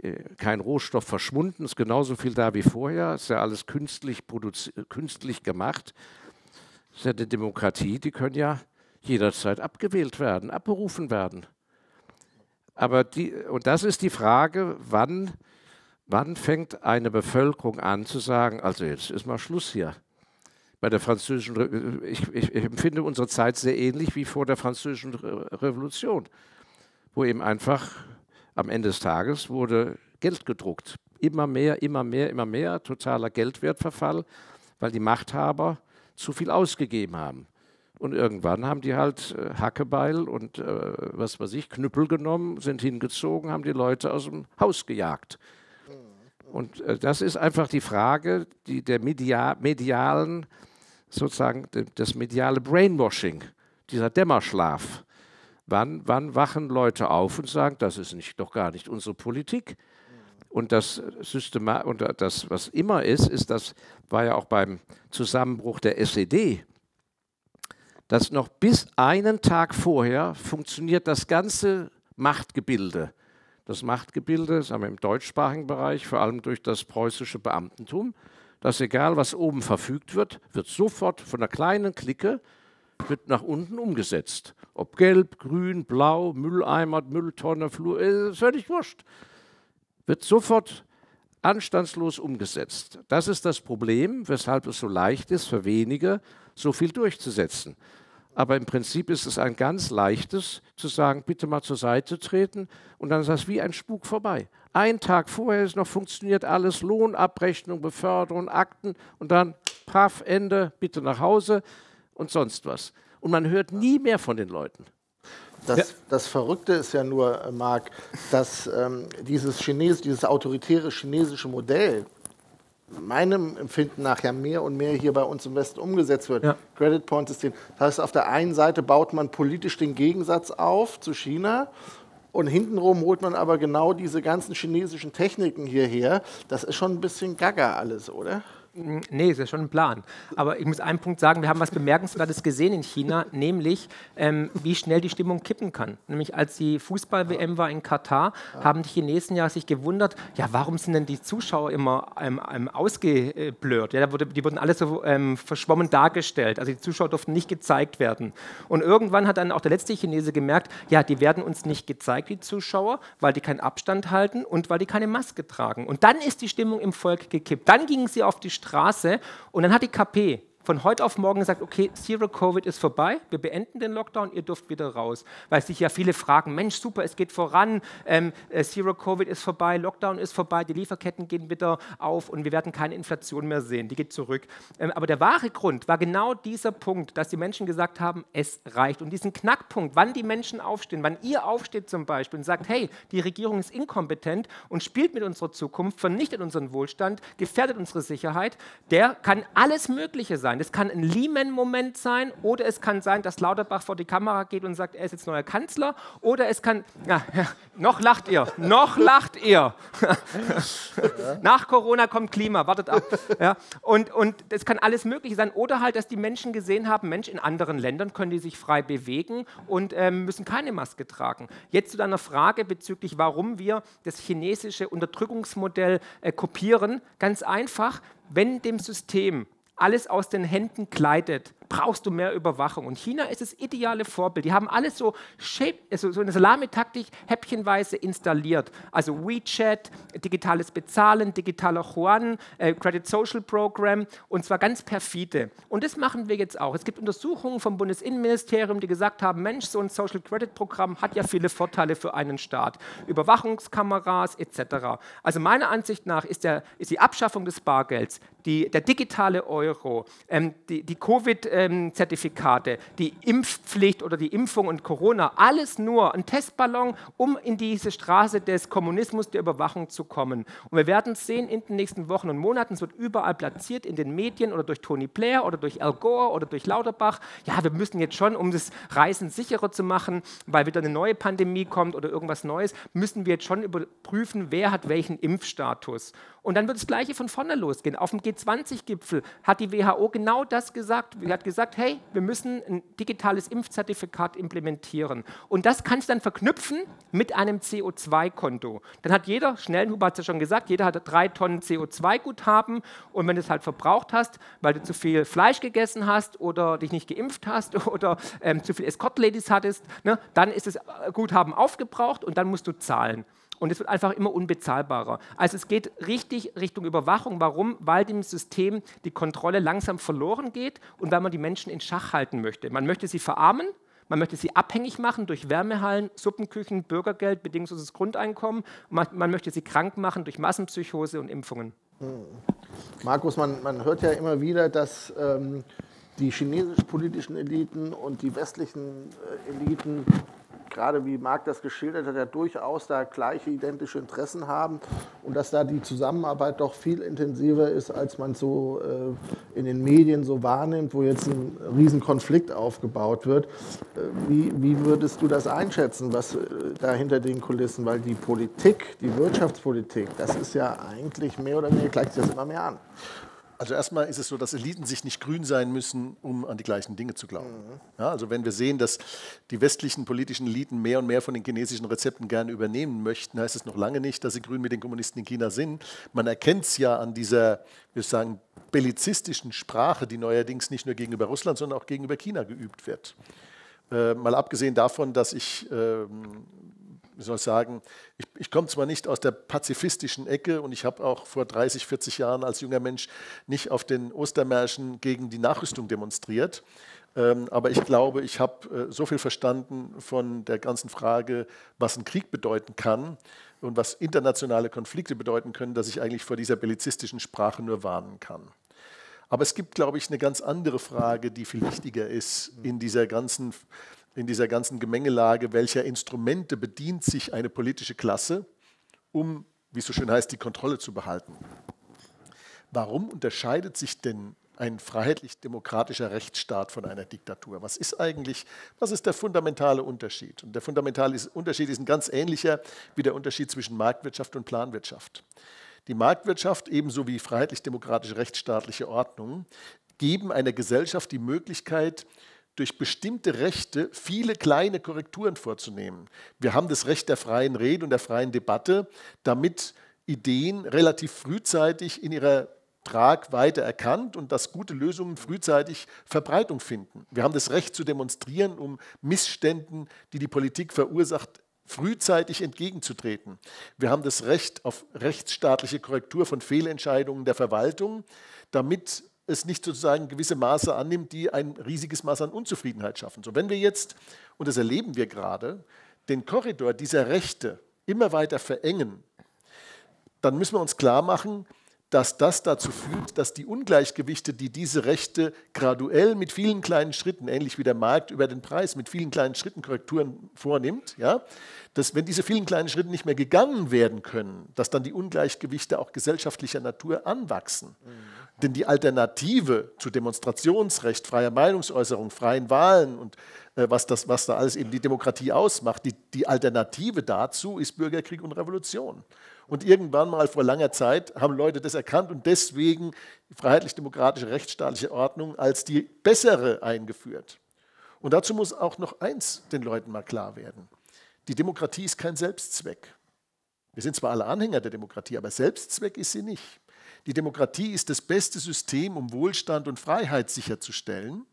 Speaker 3: äh, kein Rohstoff verschwunden, ist genauso viel da wie vorher, ist ja alles künstlich, künstlich gemacht. Ist ja eine Demokratie, die können ja jederzeit abgewählt werden, abberufen werden. Aber die, und das ist die Frage, wann, wann fängt eine Bevölkerung an zu sagen, also jetzt ist mal Schluss hier bei der französischen, ich, ich, ich, empfinde unsere Zeit sehr ähnlich wie vor der französischen Re Revolution, wo eben einfach am Ende des Tages wurde Geld gedruckt. Immer mehr, immer mehr, immer mehr, totaler Geldwertverfall, weil die Machthaber zu viel ausgegeben haben. Und irgendwann haben die halt äh, Hackebeil und äh, was weiß ich, Knüppel genommen, sind hingezogen, haben die Leute aus dem Haus gejagt. Und äh, das ist einfach die Frage die der media medialen sozusagen das mediale Brainwashing, dieser Dämmerschlaf. Wann, wann wachen Leute auf und sagen, das ist nicht, doch gar nicht unsere Politik? Und das, Systema und das, was immer ist, ist, das war ja auch beim Zusammenbruch der SED, dass noch bis einen Tag vorher funktioniert das ganze Machtgebilde. Das Machtgebilde, sagen wir im deutschsprachigen Bereich, vor allem durch das preußische Beamtentum, dass egal was oben verfügt wird, wird sofort von einer kleinen Clique wird nach unten umgesetzt. Ob gelb, grün, blau, Mülleimer, Mülltonne, Flur, äh, ist völlig wurscht. Wird sofort anstandslos umgesetzt. Das ist das Problem, weshalb es so leicht ist, für wenige so viel durchzusetzen. Aber im Prinzip ist es ein ganz leichtes, zu sagen, bitte mal zur Seite treten und dann ist das wie ein Spuk vorbei. Ein Tag vorher ist noch funktioniert alles, Lohnabrechnung, Beförderung, Akten und dann, paff, Ende, bitte nach Hause und sonst was. Und man hört nie mehr von den Leuten.
Speaker 2: Das, ja. das Verrückte ist ja nur, äh, Marc, dass ähm, dieses, Chines dieses autoritäre chinesische Modell, meinem Empfinden nach ja mehr und mehr hier bei uns im Westen umgesetzt wird. Ja. Credit Point System. Das heißt, auf der einen Seite baut man politisch den Gegensatz auf zu China und hintenrum holt man aber genau diese ganzen chinesischen Techniken hierher. Das ist schon ein bisschen gaga alles, oder?
Speaker 1: Nee, ist ja schon ein Plan. Aber ich muss einen Punkt sagen, wir haben was Bemerkenswertes gesehen in China, nämlich ähm, wie schnell die Stimmung kippen kann. Nämlich als die Fußball-WM war in Katar, haben die Chinesen ja sich gewundert, ja, warum sind denn die Zuschauer immer ähm, ähm, ausgeblurrt? Ja, wurde, die wurden alle so ähm, verschwommen dargestellt. Also die Zuschauer durften nicht gezeigt werden. Und irgendwann hat dann auch der letzte Chinese gemerkt, ja, die werden uns nicht gezeigt, die Zuschauer, weil die keinen Abstand halten und weil die keine Maske tragen. Und dann ist die Stimmung im Volk gekippt. Dann gingen sie auf die Straße Straße und dann hat die KP von heute auf morgen gesagt, okay, Zero Covid ist vorbei, wir beenden den Lockdown, ihr dürft wieder raus. Weil sich ja viele fragen, Mensch, super, es geht voran, ähm, äh, Zero Covid ist vorbei, Lockdown ist vorbei, die Lieferketten gehen wieder auf und wir werden keine Inflation mehr sehen, die geht zurück. Ähm, aber der wahre Grund war genau dieser Punkt, dass die Menschen gesagt haben, es reicht. Und diesen Knackpunkt, wann die Menschen aufstehen, wann ihr aufsteht zum Beispiel und sagt, hey, die Regierung ist inkompetent und spielt mit unserer Zukunft, vernichtet unseren Wohlstand, gefährdet unsere Sicherheit, der kann alles Mögliche sein sein. Das kann ein Lehman-Moment sein oder es kann sein, dass Lauterbach vor die Kamera geht und sagt, er ist jetzt neuer Kanzler oder es kann, ja, noch lacht ihr, noch lacht ihr. Nach Corona kommt Klima, wartet ab. Ja, und, und das kann alles Mögliche sein oder halt, dass die Menschen gesehen haben, Mensch, in anderen Ländern können die sich frei bewegen und ähm, müssen keine Maske tragen. Jetzt zu deiner Frage bezüglich, warum wir das chinesische Unterdrückungsmodell äh, kopieren. Ganz einfach, wenn dem System alles aus den Händen gleitet, brauchst du mehr Überwachung. Und China ist das ideale Vorbild. Die haben alles so, shape, also so eine Salamitaktik häppchenweise installiert. Also WeChat, digitales Bezahlen, digitaler Yuan, äh, Credit Social Program und zwar ganz perfide. Und das machen wir jetzt auch. Es gibt Untersuchungen vom Bundesinnenministerium, die gesagt haben, Mensch, so ein Social Credit Programm hat ja viele Vorteile für einen Staat. Überwachungskameras etc. Also meiner Ansicht nach ist, der, ist die Abschaffung des Bargelds, die, der digitale Euro, ähm, die, die Covid- äh, Impfzertifikate, die Impfpflicht oder die Impfung und Corona, alles nur ein Testballon, um in diese Straße des Kommunismus, der Überwachung zu kommen. Und wir werden sehen in den nächsten Wochen und Monaten, es wird überall platziert in den Medien oder durch Tony Blair oder durch Al Gore oder durch Lauterbach. Ja, wir müssen jetzt schon, um das Reisen sicherer zu machen, weil wieder eine neue Pandemie kommt oder irgendwas Neues, müssen wir jetzt schon überprüfen, wer hat welchen Impfstatus. Und dann wird das Gleiche von vorne losgehen. Auf dem G20-Gipfel hat die WHO genau das gesagt. Sie hat gesagt, hey, wir müssen ein digitales Impfzertifikat implementieren. Und das kann ich dann verknüpfen mit einem CO2-Konto. Dann hat jeder, Schnellenhuber hat es ja schon gesagt, jeder hat drei Tonnen CO2-Guthaben. Und wenn du es halt verbraucht hast, weil du zu viel Fleisch gegessen hast oder dich nicht geimpft hast oder ähm, zu viel Escort-Ladies hattest, ne, dann ist das Guthaben aufgebraucht und dann musst du zahlen. Und es wird einfach immer unbezahlbarer. Also es geht richtig Richtung Überwachung. Warum? Weil dem System die Kontrolle langsam verloren geht und weil man die Menschen in Schach halten möchte. Man möchte sie verarmen, man möchte sie abhängig machen durch Wärmehallen, Suppenküchen, Bürgergeld, bedingungsloses Grundeinkommen. Man, man, möchte sie krank machen durch Massenpsychose und Impfungen. Hm.
Speaker 2: Markus, man, man hört ja immer wieder, dass ähm, die chinesisch-politischen Eliten und die westlichen äh, Eliten gerade wie Marc das geschildert hat, ja durchaus da gleiche identische Interessen haben und dass da die Zusammenarbeit doch viel intensiver ist, als man so äh, in den Medien so wahrnimmt, wo jetzt ein Riesenkonflikt aufgebaut wird. Äh, wie, wie würdest du das einschätzen, was äh, da hinter den Kulissen, weil die Politik, die Wirtschaftspolitik, das ist ja eigentlich mehr oder weniger gleicht sich das immer mehr an.
Speaker 4: Also erstmal ist es so, dass Eliten sich nicht grün sein müssen, um an die gleichen Dinge zu glauben. Mhm. Ja, also wenn wir sehen, dass die westlichen politischen Eliten mehr und mehr von den chinesischen Rezepten gerne übernehmen möchten, heißt es noch lange nicht, dass sie grün mit den Kommunisten in China sind. Man erkennt es ja an dieser, wir sagen, bellizistischen Sprache, die neuerdings nicht nur gegenüber Russland, sondern auch gegenüber China geübt wird. Äh, mal abgesehen davon, dass ich ähm, wie soll ich sagen, ich, ich komme zwar nicht aus der pazifistischen Ecke und ich habe auch vor 30, 40 Jahren als junger Mensch nicht auf den Ostermärschen gegen die Nachrüstung demonstriert, ähm, aber ich glaube, ich habe äh, so viel verstanden von der ganzen Frage, was ein Krieg bedeuten kann und was internationale Konflikte bedeuten können, dass ich eigentlich vor dieser bellizistischen Sprache nur warnen kann. Aber es gibt, glaube ich, eine ganz andere Frage, die viel wichtiger ist in dieser ganzen in dieser ganzen Gemengelage, welcher Instrumente bedient sich eine politische Klasse, um, wie es so schön heißt, die Kontrolle zu behalten. Warum unterscheidet sich denn ein freiheitlich-demokratischer Rechtsstaat von einer Diktatur? Was ist eigentlich, was ist der fundamentale Unterschied? Und der fundamentale Unterschied ist ein ganz ähnlicher wie der Unterschied zwischen Marktwirtschaft und Planwirtschaft. Die Marktwirtschaft ebenso wie freiheitlich-demokratische rechtsstaatliche Ordnung geben einer Gesellschaft die Möglichkeit, durch bestimmte Rechte viele kleine Korrekturen vorzunehmen. Wir haben das Recht der freien Rede und der freien Debatte, damit Ideen relativ frühzeitig in ihrer Tragweite erkannt und dass gute Lösungen frühzeitig Verbreitung finden. Wir haben das Recht zu demonstrieren, um Missständen, die die Politik verursacht, frühzeitig entgegenzutreten. Wir haben das Recht auf rechtsstaatliche Korrektur von Fehlentscheidungen der Verwaltung, damit es nicht sozusagen gewisse Maße annimmt, die ein riesiges Maß an Unzufriedenheit schaffen. So, wenn wir jetzt, und das erleben wir gerade, den Korridor dieser Rechte immer weiter verengen, dann müssen wir uns klar machen, dass das dazu führt, dass die Ungleichgewichte, die diese Rechte graduell mit vielen kleinen Schritten, ähnlich wie der Markt über den Preis, mit vielen kleinen Schritten Korrekturen vornimmt, ja, dass wenn diese vielen kleinen Schritte nicht mehr gegangen werden können, dass dann die Ungleichgewichte auch gesellschaftlicher Natur anwachsen. Mhm. Denn die Alternative zu Demonstrationsrecht, freier Meinungsäußerung, freien Wahlen und äh, was, das, was da alles eben die Demokratie ausmacht, die, die Alternative dazu ist Bürgerkrieg und Revolution. Und irgendwann mal vor langer Zeit haben Leute das erkannt und deswegen die freiheitlich-demokratische rechtsstaatliche Ordnung als die bessere eingeführt. Und dazu muss auch noch eins den Leuten mal klar werden. Die Demokratie ist kein Selbstzweck. Wir sind zwar alle Anhänger der Demokratie, aber Selbstzweck ist sie nicht. Die Demokratie ist das beste System, um Wohlstand und Freiheit sicherzustellen.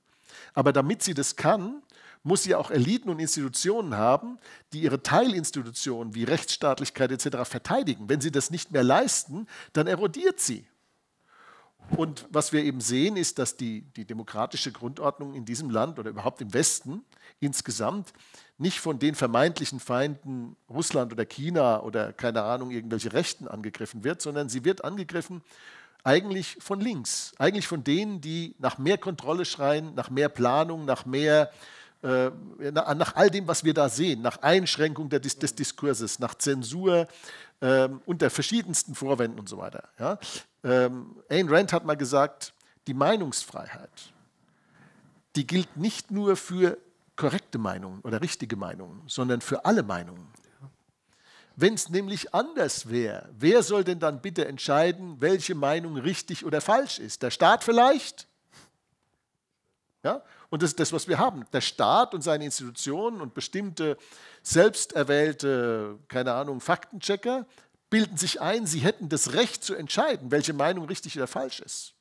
Speaker 4: Aber damit sie das kann, muss sie auch Eliten und Institutionen haben, die ihre Teilinstitutionen wie Rechtsstaatlichkeit etc. verteidigen. Wenn sie das nicht mehr leisten, dann erodiert sie. Und was wir eben sehen, ist, dass die, die demokratische Grundordnung in diesem Land oder überhaupt im Westen insgesamt nicht von den vermeintlichen Feinden Russland oder China oder keine Ahnung, irgendwelche Rechten angegriffen wird, sondern sie wird angegriffen eigentlich von links, eigentlich von denen, die nach mehr Kontrolle schreien, nach mehr Planung, nach mehr, äh, nach all dem, was wir da sehen, nach Einschränkung des, des Diskurses, nach Zensur äh, unter verschiedensten Vorwänden und so weiter. Ja? Ähm, Ayn Rand hat mal gesagt, die Meinungsfreiheit, die gilt nicht nur für korrekte Meinungen oder richtige Meinungen, sondern für alle Meinungen. Wenn es nämlich anders wäre, wer soll denn dann bitte entscheiden, welche Meinung richtig oder falsch ist? Der Staat vielleicht? Ja? Und das ist das, was wir haben. Der Staat und seine Institutionen und bestimmte selbsterwählte, keine Ahnung, Faktenchecker bilden sich ein, sie hätten das Recht zu entscheiden, welche Meinung richtig oder falsch ist.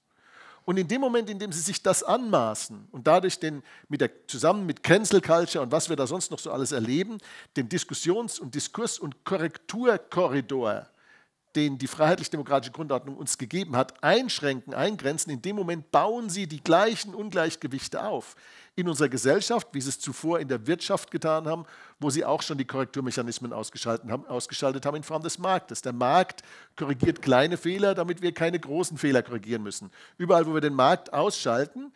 Speaker 4: Und in dem Moment, in dem sie sich das anmaßen und dadurch den, mit der, zusammen mit Cancel Culture und was wir da sonst noch so alles erleben, den Diskussions- und Diskurs- und Korrekturkorridor den die freiheitlich-demokratische Grundordnung uns gegeben hat, einschränken, eingrenzen, in dem Moment bauen sie die gleichen Ungleichgewichte auf. In unserer Gesellschaft, wie sie es zuvor in der Wirtschaft getan haben, wo sie auch schon die Korrekturmechanismen ausgeschaltet haben, ausgeschaltet haben in Form des Marktes. Der Markt korrigiert kleine Fehler, damit wir keine großen Fehler korrigieren müssen. Überall, wo wir den Markt ausschalten,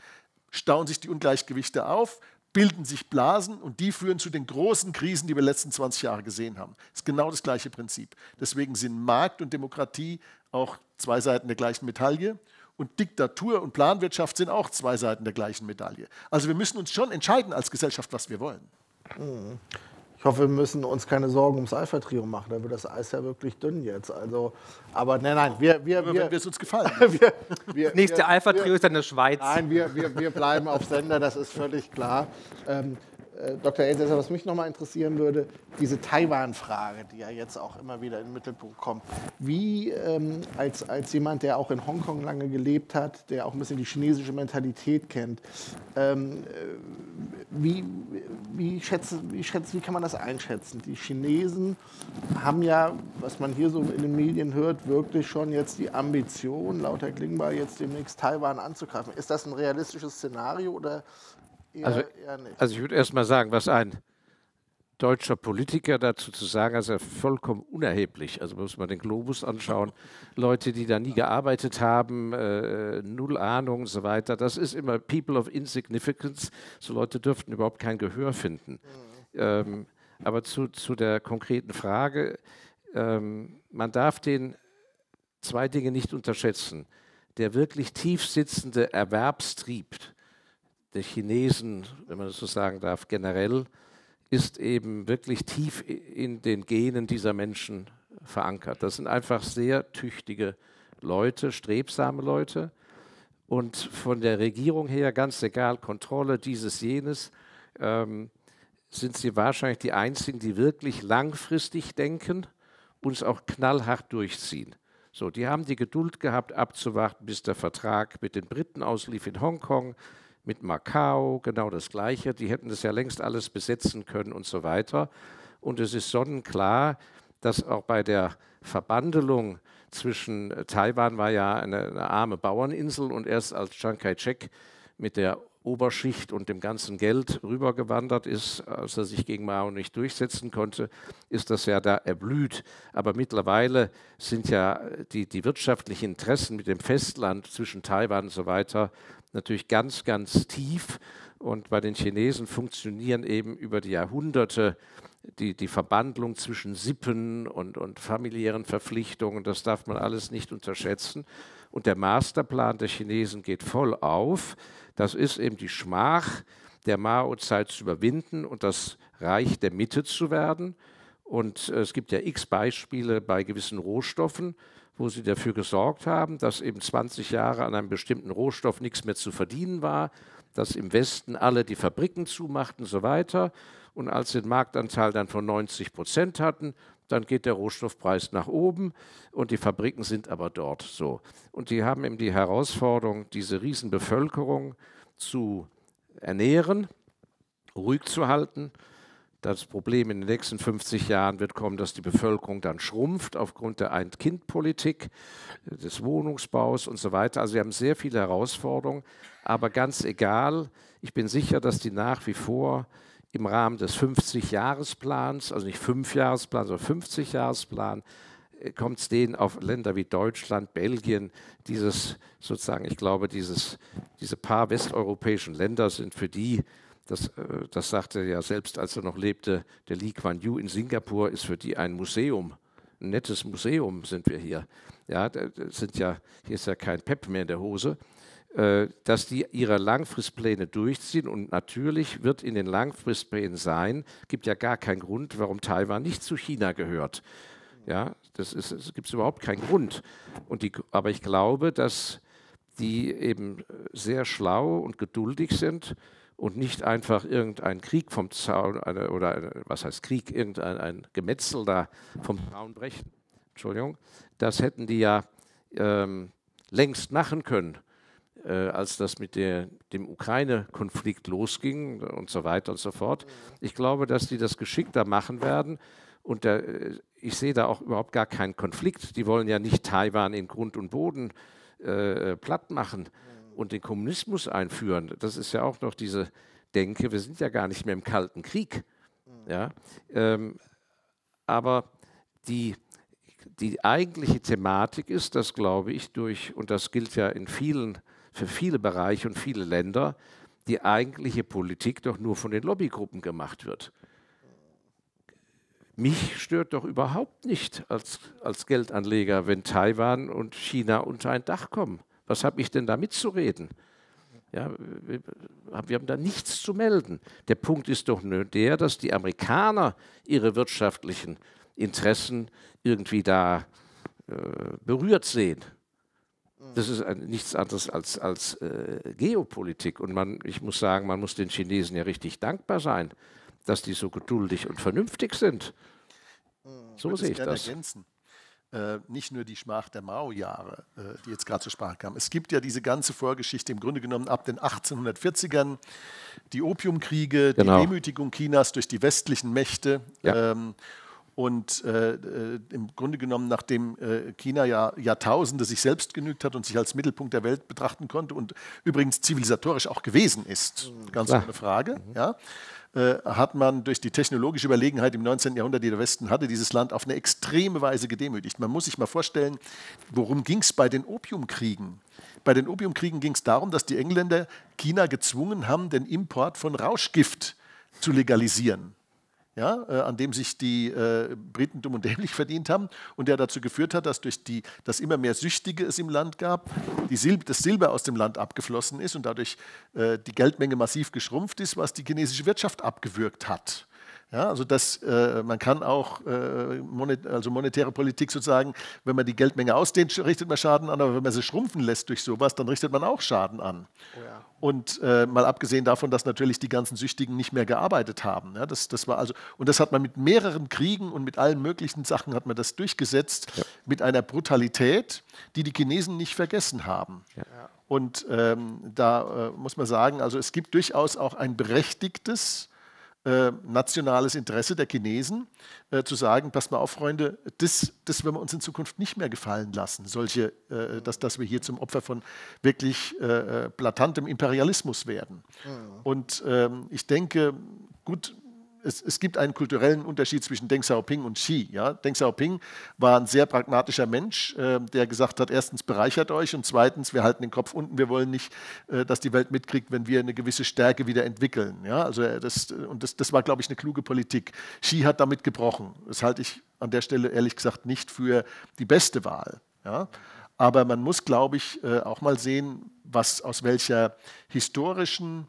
Speaker 4: stauen sich die Ungleichgewichte auf, bilden sich Blasen und die führen zu den großen Krisen, die wir in den letzten 20 Jahre gesehen haben. Das ist genau das gleiche Prinzip. Deswegen sind Markt und Demokratie auch zwei Seiten der gleichen Medaille und Diktatur und Planwirtschaft sind auch zwei Seiten der gleichen Medaille. Also wir müssen uns schon entscheiden als Gesellschaft, was wir wollen.
Speaker 2: Mhm. Ich hoffe, wir müssen uns keine Sorgen ums Alpha-Trio machen. Da wird das Eis ja wirklich dünn jetzt. Also, aber nein, nein, wir, wir,
Speaker 4: wir, es uns gefallen.
Speaker 1: wir, wir, das nächste Alpha-Trio ist dann in der Schweiz.
Speaker 2: Nein, wir, wir, wir bleiben auf Sender, das ist völlig klar. Ähm, äh, Dr. Elsässer, was mich noch mal interessieren würde, diese Taiwan-Frage, die ja jetzt auch immer wieder in den Mittelpunkt kommt. Wie ähm, als, als jemand, der auch in Hongkong lange gelebt hat, der auch ein bisschen die chinesische Mentalität kennt, ähm, äh, wie, wie, schätze, wie, schätze, wie kann man das einschätzen? Die Chinesen haben ja, was man hier so in den Medien hört, wirklich schon jetzt die Ambition, laut Herr Klingbeil, jetzt demnächst Taiwan anzugreifen. Ist das ein realistisches Szenario oder
Speaker 3: Eher, also, eher also ich würde erst mal sagen, was ein deutscher Politiker dazu zu sagen, ist ja vollkommen unerheblich. Also muss man den Globus anschauen. Leute, die da nie gearbeitet haben, äh, null Ahnung und so weiter. Das ist immer People of Insignificance. So Leute dürften überhaupt kein Gehör finden. Mhm. Ähm, aber zu, zu der konkreten Frage, ähm, man darf den zwei Dinge nicht unterschätzen. Der wirklich tief sitzende Erwerbstrieb, der Chinesen, wenn man das so sagen darf, generell, ist eben wirklich tief in den Genen dieser Menschen verankert. Das sind einfach sehr tüchtige Leute, strebsame Leute. Und von der Regierung her, ganz egal, Kontrolle dieses, jenes, ähm, sind sie wahrscheinlich die Einzigen, die wirklich langfristig denken und es auch knallhart durchziehen. So, die haben die Geduld gehabt, abzuwarten, bis der Vertrag mit den Briten auslief in Hongkong mit Macau genau das Gleiche. Die hätten das ja längst alles besetzen können und so weiter. Und es ist sonnenklar, dass auch bei der Verbandelung zwischen Taiwan war ja eine, eine arme Bauerninsel und erst als Chiang Kai-shek mit der Oberschicht und dem ganzen Geld rübergewandert ist, als er sich gegen Mao nicht durchsetzen konnte, ist das ja da erblüht. Aber mittlerweile sind ja die, die wirtschaftlichen Interessen mit dem Festland zwischen Taiwan und so weiter natürlich ganz, ganz tief. Und bei den Chinesen funktionieren eben über die Jahrhunderte die, die Verbandlung zwischen Sippen und, und familiären Verpflichtungen. Das darf man alles nicht unterschätzen. Und der Masterplan der Chinesen geht voll auf. Das ist eben die Schmach der Mao-Zeit zu überwinden und das Reich der Mitte zu werden. Und es gibt ja x Beispiele bei gewissen Rohstoffen, wo sie dafür gesorgt haben, dass eben 20 Jahre an einem bestimmten Rohstoff nichts mehr zu verdienen war, dass im Westen alle die Fabriken zumachten und so weiter. Und als sie den Marktanteil dann von 90 Prozent hatten, dann geht der Rohstoffpreis nach oben und die Fabriken sind aber dort so. Und die haben eben die Herausforderung, diese Riesenbevölkerung zu ernähren, ruhig zu halten das Problem in den nächsten 50 Jahren wird kommen, dass die Bevölkerung dann schrumpft aufgrund der Ein-Kind-Politik, des Wohnungsbaus und so weiter. Also wir haben sehr viele Herausforderungen, aber ganz egal, ich bin sicher, dass die nach wie vor im Rahmen des 50-Jahresplans, also nicht 5-Jahresplan, sondern 50-Jahresplan, kommt es denen auf Länder wie Deutschland, Belgien, dieses sozusagen, ich glaube, dieses, diese paar westeuropäischen Länder sind für die, das, äh, das sagte ja selbst, als er noch lebte, der Lee Kuan Yew in Singapur, ist für die ein Museum. Ein nettes Museum sind wir hier. Ja, sind ja, hier ist ja kein Pep mehr in der Hose. Äh, dass die ihre Langfristpläne durchziehen. Und natürlich wird in den Langfristplänen sein, gibt ja gar keinen Grund, warum Taiwan nicht zu China gehört. Ja, das, das gibt es überhaupt keinen Grund. Und die, aber ich glaube, dass die eben sehr schlau und geduldig sind und nicht einfach irgendein Krieg vom Zaun eine, oder eine, was heißt Krieg, irgendein ein Gemetzel da vom Zaun brechen. Entschuldigung, das hätten die ja ähm, längst machen können äh, als das mit der, dem Ukraine-Konflikt losging und so weiter und so fort. Ich glaube, dass die das geschickter machen werden. Und der, äh, ich sehe da auch überhaupt gar keinen Konflikt. Die wollen ja nicht Taiwan in Grund und Boden äh, platt machen und den Kommunismus einführen. Das ist ja auch noch diese Denke, wir sind ja gar nicht mehr im Kalten Krieg. Ja? Ähm, aber die, die eigentliche Thematik ist, das glaube ich, durch, und das gilt ja in vielen für viele Bereiche und viele Länder die eigentliche Politik doch nur von den Lobbygruppen gemacht wird. Mich stört doch überhaupt nicht als, als Geldanleger, wenn Taiwan und China unter ein Dach kommen. Was habe ich denn da mitzureden? Ja, wir, haben da nichts zu melden. Der Punkt ist doch nur der, dass die Amerikaner ihre wirtschaftlichen Interessen irgendwie da äh, berührt sehen. Das ist ein, nichts anderes als, als äh, Geopolitik. Und man, ich muss sagen, man muss den Chinesen ja richtig dankbar sein, dass die so geduldig und vernünftig sind.
Speaker 4: So ich sehe ich das. Ergänzen. Äh, nicht nur die Schmach der Mao-Jahre, äh, die jetzt gerade zur Sprache kam. Es gibt ja diese ganze Vorgeschichte im Grunde genommen ab den 1840ern, die Opiumkriege, genau. die Demütigung Chinas durch die westlichen Mächte. Ja. Ähm, und äh, äh, im Grunde genommen, nachdem äh, China ja Jahrtausende sich selbst genügt hat und sich als Mittelpunkt der Welt betrachten konnte und übrigens zivilisatorisch auch gewesen ist, mhm. ganz ohne Frage, mhm. ja, äh, hat man durch die technologische Überlegenheit im 19. Jahrhundert, die der Westen hatte, dieses Land auf eine extreme Weise gedemütigt. Man muss sich mal vorstellen, worum ging es bei den Opiumkriegen? Bei den Opiumkriegen ging es darum, dass die Engländer China gezwungen haben, den Import von Rauschgift zu legalisieren ja, äh, an dem sich die äh, Briten dumm und dämlich verdient haben und der dazu geführt hat, dass durch die, dass immer mehr Süchtige es im Land gab, Silb, das Silber aus dem Land abgeflossen ist und dadurch äh, die Geldmenge massiv geschrumpft ist, was die chinesische Wirtschaft abgewürgt hat. Ja, also das, äh, man kann auch äh, monet, also monetäre Politik sozusagen, wenn man die Geldmenge ausdehnt, richtet man Schaden an, aber wenn man sie schrumpfen lässt durch sowas, dann richtet man auch Schaden an. Oh ja. Und äh, mal abgesehen davon, dass natürlich die ganzen Süchtigen nicht mehr gearbeitet haben. Ja, das, das war also, und das hat man mit mehreren Kriegen und mit allen möglichen Sachen hat man das durchgesetzt, ja. mit einer Brutalität, die die Chinesen nicht vergessen haben. Ja. Und ähm, da äh, muss man sagen, also es gibt durchaus auch ein berechtigtes äh, nationales Interesse der Chinesen, äh, zu sagen, passt mal auf, Freunde, das, das werden wir uns in Zukunft nicht mehr gefallen lassen, solche, äh, dass, dass wir hier zum Opfer von wirklich äh, platantem Imperialismus werden. Mhm. Und ähm, ich denke, gut, es, es, gibt einen kulturellen Unterschied zwischen Deng Xiaoping und Xi. Ja? Deng Xiaoping war ein sehr pragmatischer Mensch, äh, der gesagt hat, erstens bereichert euch und zweitens, wir halten den Kopf unten, wir wollen nicht, äh, dass die Welt mitkriegt, wenn wir eine gewisse Stärke wieder entwickeln. Ja? Also äh, das, und das, das war, glaube ich, eine kluge Politik. Xi hat damit gebrochen. Das halte ich an der Stelle ehrlich gesagt nicht für die beste Wahl. Ja? Aber man muss, glaube ich, äh, auch mal sehen, was aus welcher historischen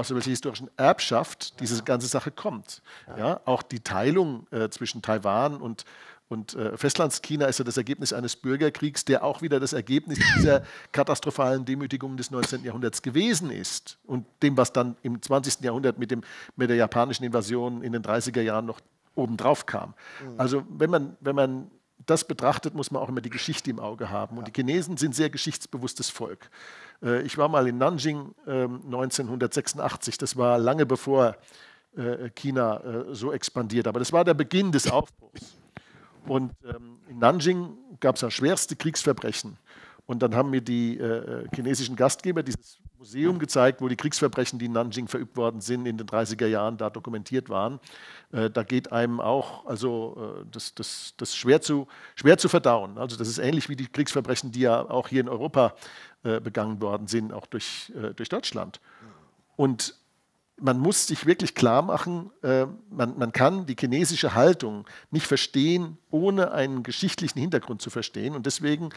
Speaker 4: aus welcher historischen Erbschaft diese ganze Sache kommt. Ja, auch die Teilung äh, zwischen Taiwan und, und äh, Festlandschina ist ja das Ergebnis eines Bürgerkriegs, der auch wieder das Ergebnis dieser katastrophalen Demütigung des 19. Jahrhunderts gewesen ist und dem, was dann im 20. Jahrhundert mit, dem, mit der japanischen Invasion in den 30er Jahren noch obendrauf kam. Mhm. Also wenn man, wenn man das betrachtet, muss man auch immer die Geschichte im Auge haben. Und die Chinesen sind sehr geschichtsbewusstes Volk. Äh, ich war mal in Nanjing 1986, ähm, das war lange bevor äh, China äh, so expandiert, aber das war der Beginn des Aufbruchs. Und ähm, in Nanjing gab es ja schwerste Kriegsverbrechen. Und dann haben mir die äh, chinesischen Gastgeber dieses Museum gezeigt, wo die Kriegsverbrechen, die in Nanjing verübt worden sind, in den 30er Jahren da dokumentiert waren. Äh, da geht einem auch, also äh, das, das, das schwer, zu, schwer zu verdauen. Also das ist ähnlich wie die Kriegsverbrechen, die ja auch hier in Europa äh, begangen worden sind, auch durch, äh, durch Deutschland. Und man muss sich wirklich klar machen, äh, man, man kann die chinesische Haltung nicht verstehen, ohne einen geschichtlichen Hintergrund zu verstehen. Und deswegen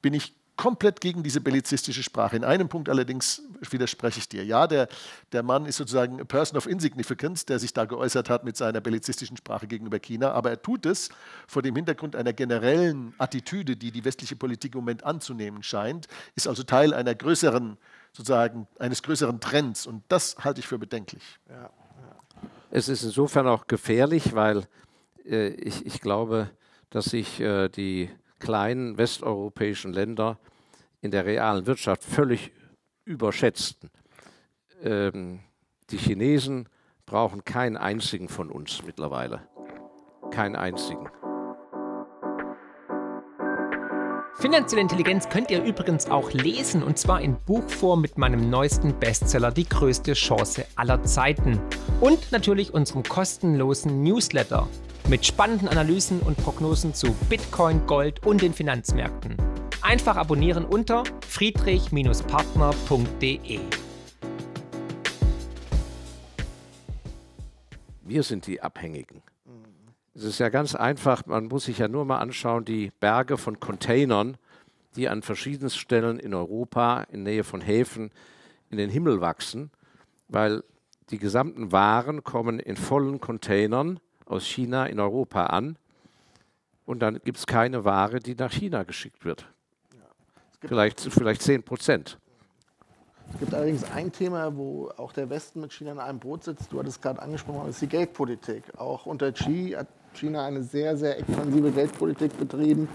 Speaker 4: bin ich komplett gegen diese bellizistische Sprache. In einem Punkt allerdings widerspreche ich dir. Ja, der, der Mann ist sozusagen a person of insignificance, der sich da geäußert hat mit seiner bellizistischen Sprache gegenüber China, aber er tut es vor dem Hintergrund einer generellen Attitüde, die die westliche Politik im Moment anzunehmen scheint, ist also Teil einer größeren, sozusagen eines größeren Trends und das halte ich für bedenklich. Ja, ja.
Speaker 3: Es ist insofern auch gefährlich, weil äh, ich, ich glaube, dass sich äh, die kleinen westeuropäischen Länder in der realen Wirtschaft völlig überschätzten. Ähm, die Chinesen brauchen keinen einzigen von uns mittlerweile. Keinen einzigen.
Speaker 1: Finanzielle Intelligenz könnt ihr übrigens auch lesen und zwar in Buchform mit meinem neuesten Bestseller Die größte Chance aller Zeiten und natürlich unserem kostenlosen Newsletter mit spannenden Analysen und Prognosen zu Bitcoin, Gold und den Finanzmärkten. Einfach abonnieren unter friedrich-partner.de.
Speaker 3: Wir sind die Abhängigen. Es ist ja ganz einfach, man muss sich ja nur mal anschauen, die Berge von Containern, die an verschiedenen Stellen in Europa, in Nähe von Häfen, in den Himmel wachsen, weil die gesamten Waren kommen in vollen Containern aus China in Europa an und dann gibt es keine Ware, die nach China geschickt wird. Ja. Vielleicht, vielleicht 10 Prozent.
Speaker 2: Es gibt allerdings ein Thema, wo auch der Westen mit China in einem Boot sitzt. Du hattest es gerade angesprochen, das ist die Geldpolitik. Auch unter Xi hat China eine sehr, sehr expansive Geldpolitik betrieben,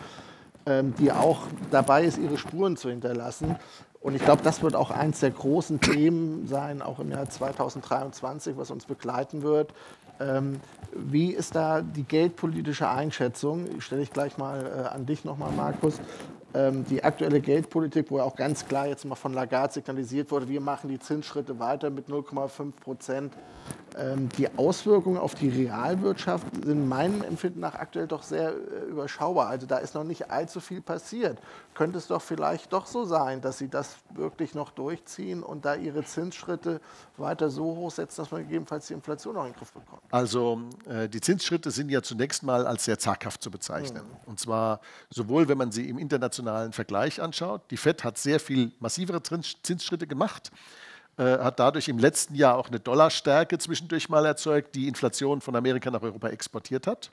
Speaker 2: ähm, die auch dabei ist, ihre Spuren zu hinterlassen. Und ich glaube, das wird auch eines der großen Themen sein, auch im Jahr 2023, was uns begleiten wird. Ähm, wie ist da die geldpolitische Einschätzung? Stelle ich gleich mal äh, an dich nochmal, Markus. Ähm, die aktuelle Geldpolitik, wo ja auch ganz klar jetzt mal von Lagarde signalisiert wurde, wir machen die Zinsschritte weiter mit 0,5 Prozent. Ähm, die Auswirkungen auf die Realwirtschaft sind meinem Empfinden nach aktuell doch sehr äh, überschaubar. Also da ist noch nicht allzu viel passiert. Könnte es doch vielleicht doch so sein, dass Sie das wirklich noch durchziehen und da Ihre Zinsschritte weiter so hoch setzen, dass man gegebenenfalls die Inflation noch in den Griff bekommt?
Speaker 4: Also äh, die Zinsschritte sind ja zunächst mal als sehr zaghaft zu bezeichnen. Mhm. Und zwar sowohl, wenn man sie im internationalen Vergleich anschaut. Die FED hat sehr viel massivere Zinsschritte gemacht, äh, hat dadurch im letzten Jahr auch eine Dollarstärke zwischendurch mal erzeugt, die Inflation von Amerika nach Europa exportiert hat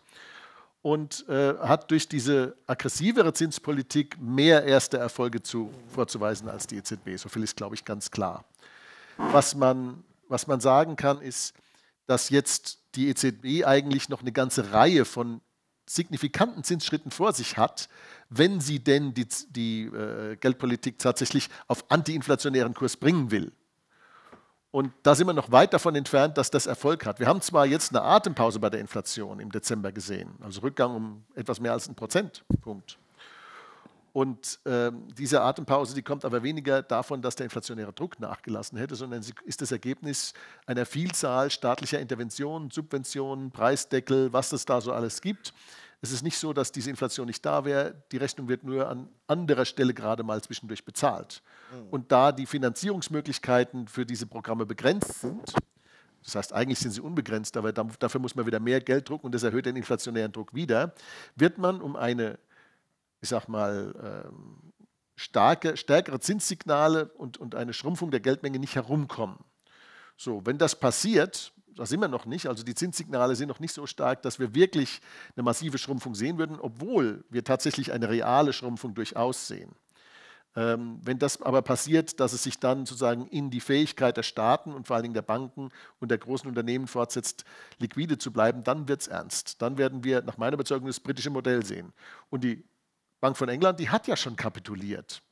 Speaker 4: und äh, hat durch diese aggressivere Zinspolitik mehr erste Erfolge zu, vorzuweisen als die EZB. So viel ist, glaube ich, ganz klar. Was man, was man sagen kann, ist, dass jetzt die EZB eigentlich noch eine ganze Reihe von signifikanten Zinsschritten vor sich hat, wenn sie denn die, die äh, Geldpolitik tatsächlich auf antiinflationären Kurs bringen will. Und da sind wir noch weit davon entfernt, dass das Erfolg hat. Wir haben zwar jetzt eine Atempause bei der Inflation im Dezember gesehen, also Rückgang um etwas mehr als einen Prozentpunkt. Und äh, diese Atempause, die kommt aber weniger davon, dass der inflationäre Druck nachgelassen hätte, sondern sie ist das Ergebnis einer Vielzahl staatlicher Interventionen, Subventionen, Preisdeckel, was es da so alles gibt. Es ist nicht so, dass diese Inflation nicht da wäre. Die Rechnung wird nur an anderer Stelle gerade mal zwischendurch bezahlt. Mhm. Und da die Finanzierungsmöglichkeiten für diese Programme begrenzt sind, das heißt, eigentlich sind sie unbegrenzt, aber dafür muss man wieder mehr Geld drucken und das erhöht den inflationären Druck wieder, wird man um eine ich sag mal, ähm, starke, stärkere Zinssignale und, und eine Schrumpfung der Geldmenge nicht herumkommen. So, wenn das passiert, da sind wir noch nicht, also die Zinssignale sind noch nicht so stark, dass wir wirklich eine massive Schrumpfung sehen würden, obwohl wir tatsächlich eine reale Schrumpfung durchaus sehen. Ähm, wenn das aber passiert, dass es sich dann sozusagen in die Fähigkeit der Staaten und vor allen Dingen der Banken und der großen Unternehmen fortsetzt, liquide zu bleiben, dann wird es ernst. Dann werden wir nach meiner Überzeugung das britische Modell sehen. Und die Bank von England, die hat ja schon kapituliert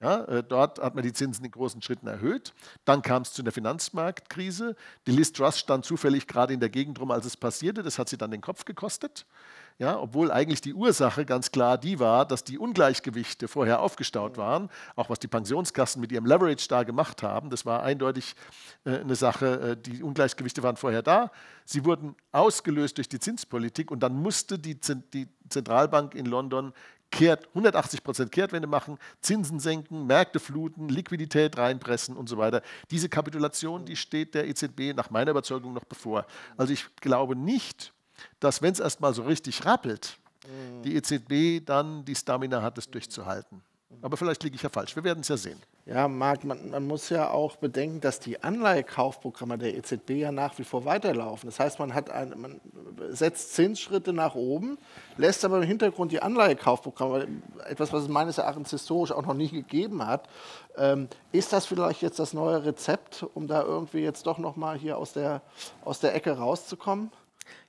Speaker 4: Ja, äh, dort hat man die Zinsen in großen Schritten erhöht. Dann kam es zu einer Finanzmarktkrise. Die Liz Truss stand zufällig gerade in der Gegend rum, als es passierte. Das hat sie dann den Kopf gekostet. Ja, obwohl eigentlich die Ursache ganz klar die war, dass die Ungleichgewichte vorher aufgestaut waren, auch was die Pensionskassen mit ihrem Leverage da gemacht haben. Das war eindeutig äh, eine Sache, äh, die Ungleichgewichte waren vorher da. Sie wurden ausgelöst durch die Zinspolitik und dann musste die, die Zentralbank in London kehrt, 180 Prozent Kehrtwende machen, Zinsen senken, Märkte fluten, Liquidität reinpressen und so weiter. Diese Kapitulation, die steht der EZB nach meiner Überzeugung noch bevor. Also ich glaube nicht, dass wenn es erstmal so richtig rappelt, mhm. die EZB dann die Stamina hat, es durchzuhalten. Aber vielleicht liege ich ja falsch. Wir werden es ja sehen.
Speaker 2: Ja, Marc, man, man, muss ja auch bedenken, dass die Anleihekaufprogramme der EZB ja nach wie vor weiterlaufen. Das heißt, man, hat ein, man setzt Zinsschritte nach oben, lässt aber im Hintergrund die Anleihekaufprogramme, etwas, was es meines Erachtens historisch auch noch nie gegeben hat. Ähm, ist das vielleicht jetzt das neue Rezept, um da irgendwie jetzt doch nochmal hier aus der, aus der Ecke rauszukommen?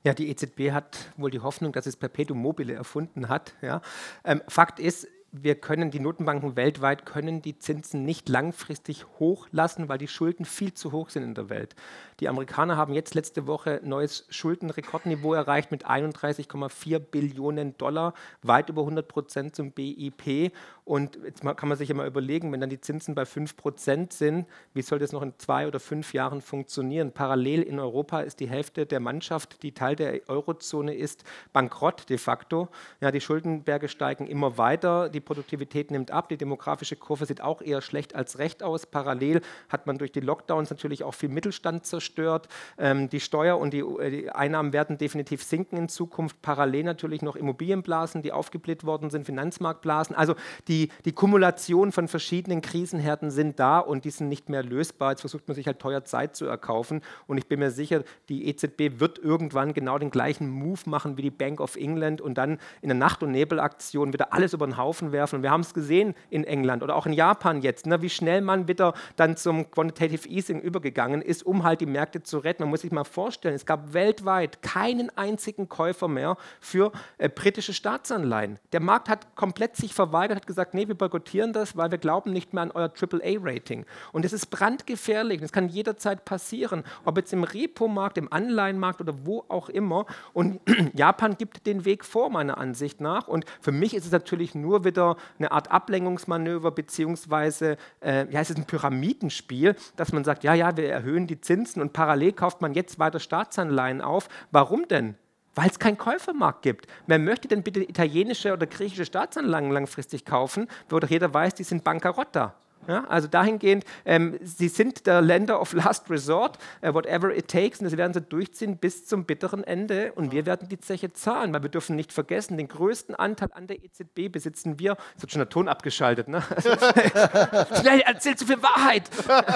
Speaker 1: Ja, die EZB hat wohl die Hoffnung, dass es Perpetuum mobile erfunden hat. Ja. Ähm, Fakt ist, wir können, die Notenbanken weltweit können die Zinsen nicht langfristig hochlassen, weil die Schulden viel zu hoch sind in der Welt. Die Amerikaner haben jetzt letzte Woche neues Schuldenrekordniveau erreicht mit 31,4 Billionen Dollar, weit über 100 Prozent zum BIP. Und jetzt kann man sich ja mal überlegen, wenn dann die Zinsen bei 5 Prozent sind, wie soll das noch in zwei oder fünf Jahren funktionieren? Parallel in Europa ist die Hälfte der Mannschaft, die Teil der Eurozone ist, bankrott de facto. Ja, die Schuldenberge steigen immer weiter, die Produktivität nimmt ab, die demografische Kurve sieht auch eher schlecht als recht aus. Parallel hat man durch die Lockdowns natürlich auch viel Mittelstand zerstört. Ähm, die Steuer und die, äh, die Einnahmen werden definitiv sinken in Zukunft. Parallel natürlich noch Immobilienblasen, die aufgebläht worden sind, Finanzmarktblasen. Also die die, die Kumulation von verschiedenen Krisenherden sind da und die sind nicht mehr lösbar. Jetzt versucht man sich halt teuer Zeit zu erkaufen. Und ich bin mir sicher, die EZB wird irgendwann genau den gleichen Move machen wie die Bank of England und dann in der Nacht- und Nebelaktion wieder alles über den Haufen werfen. Und wir haben es gesehen in England oder auch in Japan jetzt, ne, wie schnell man wieder dann zum Quantitative Easing übergegangen ist, um halt die Märkte zu retten. Man muss sich mal vorstellen, es gab weltweit keinen einzigen Käufer mehr für äh, britische Staatsanleihen. Der Markt hat komplett sich verweigert, hat gesagt, gesagt, nee, wir boykottieren das, weil wir glauben nicht mehr an euer AAA-Rating. Und das ist brandgefährlich. Das kann jederzeit passieren, ob jetzt im Repo-Markt, im Anleihenmarkt oder wo auch immer. Und Japan gibt den Weg vor, meiner Ansicht nach. Und für mich ist es natürlich nur wieder eine Art Ablenkungsmanöver, beziehungsweise, äh, ja, es ist ein Pyramidenspiel, dass man sagt, ja, ja, wir erhöhen die Zinsen und parallel kauft man jetzt weiter Staatsanleihen auf. Warum denn? Weil es keinen Käufermarkt gibt. Wer möchte denn bitte italienische oder griechische Staatsanlagen langfristig kaufen, wo doch jeder weiß, die sind bankerott da. Ja, also dahingehend, ähm, sie sind der Länder of Last Resort, uh, whatever it takes, und das werden sie durchziehen bis zum bitteren Ende und wir werden die Zeche zahlen, weil wir dürfen nicht vergessen, den größten Anteil an der EZB besitzen wir, es wird schon der Ton abgeschaltet, ne? Schnell, erzählt zu viel Wahrheit!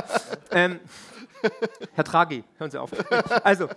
Speaker 1: ähm, Herr Draghi, hören Sie auf. Also,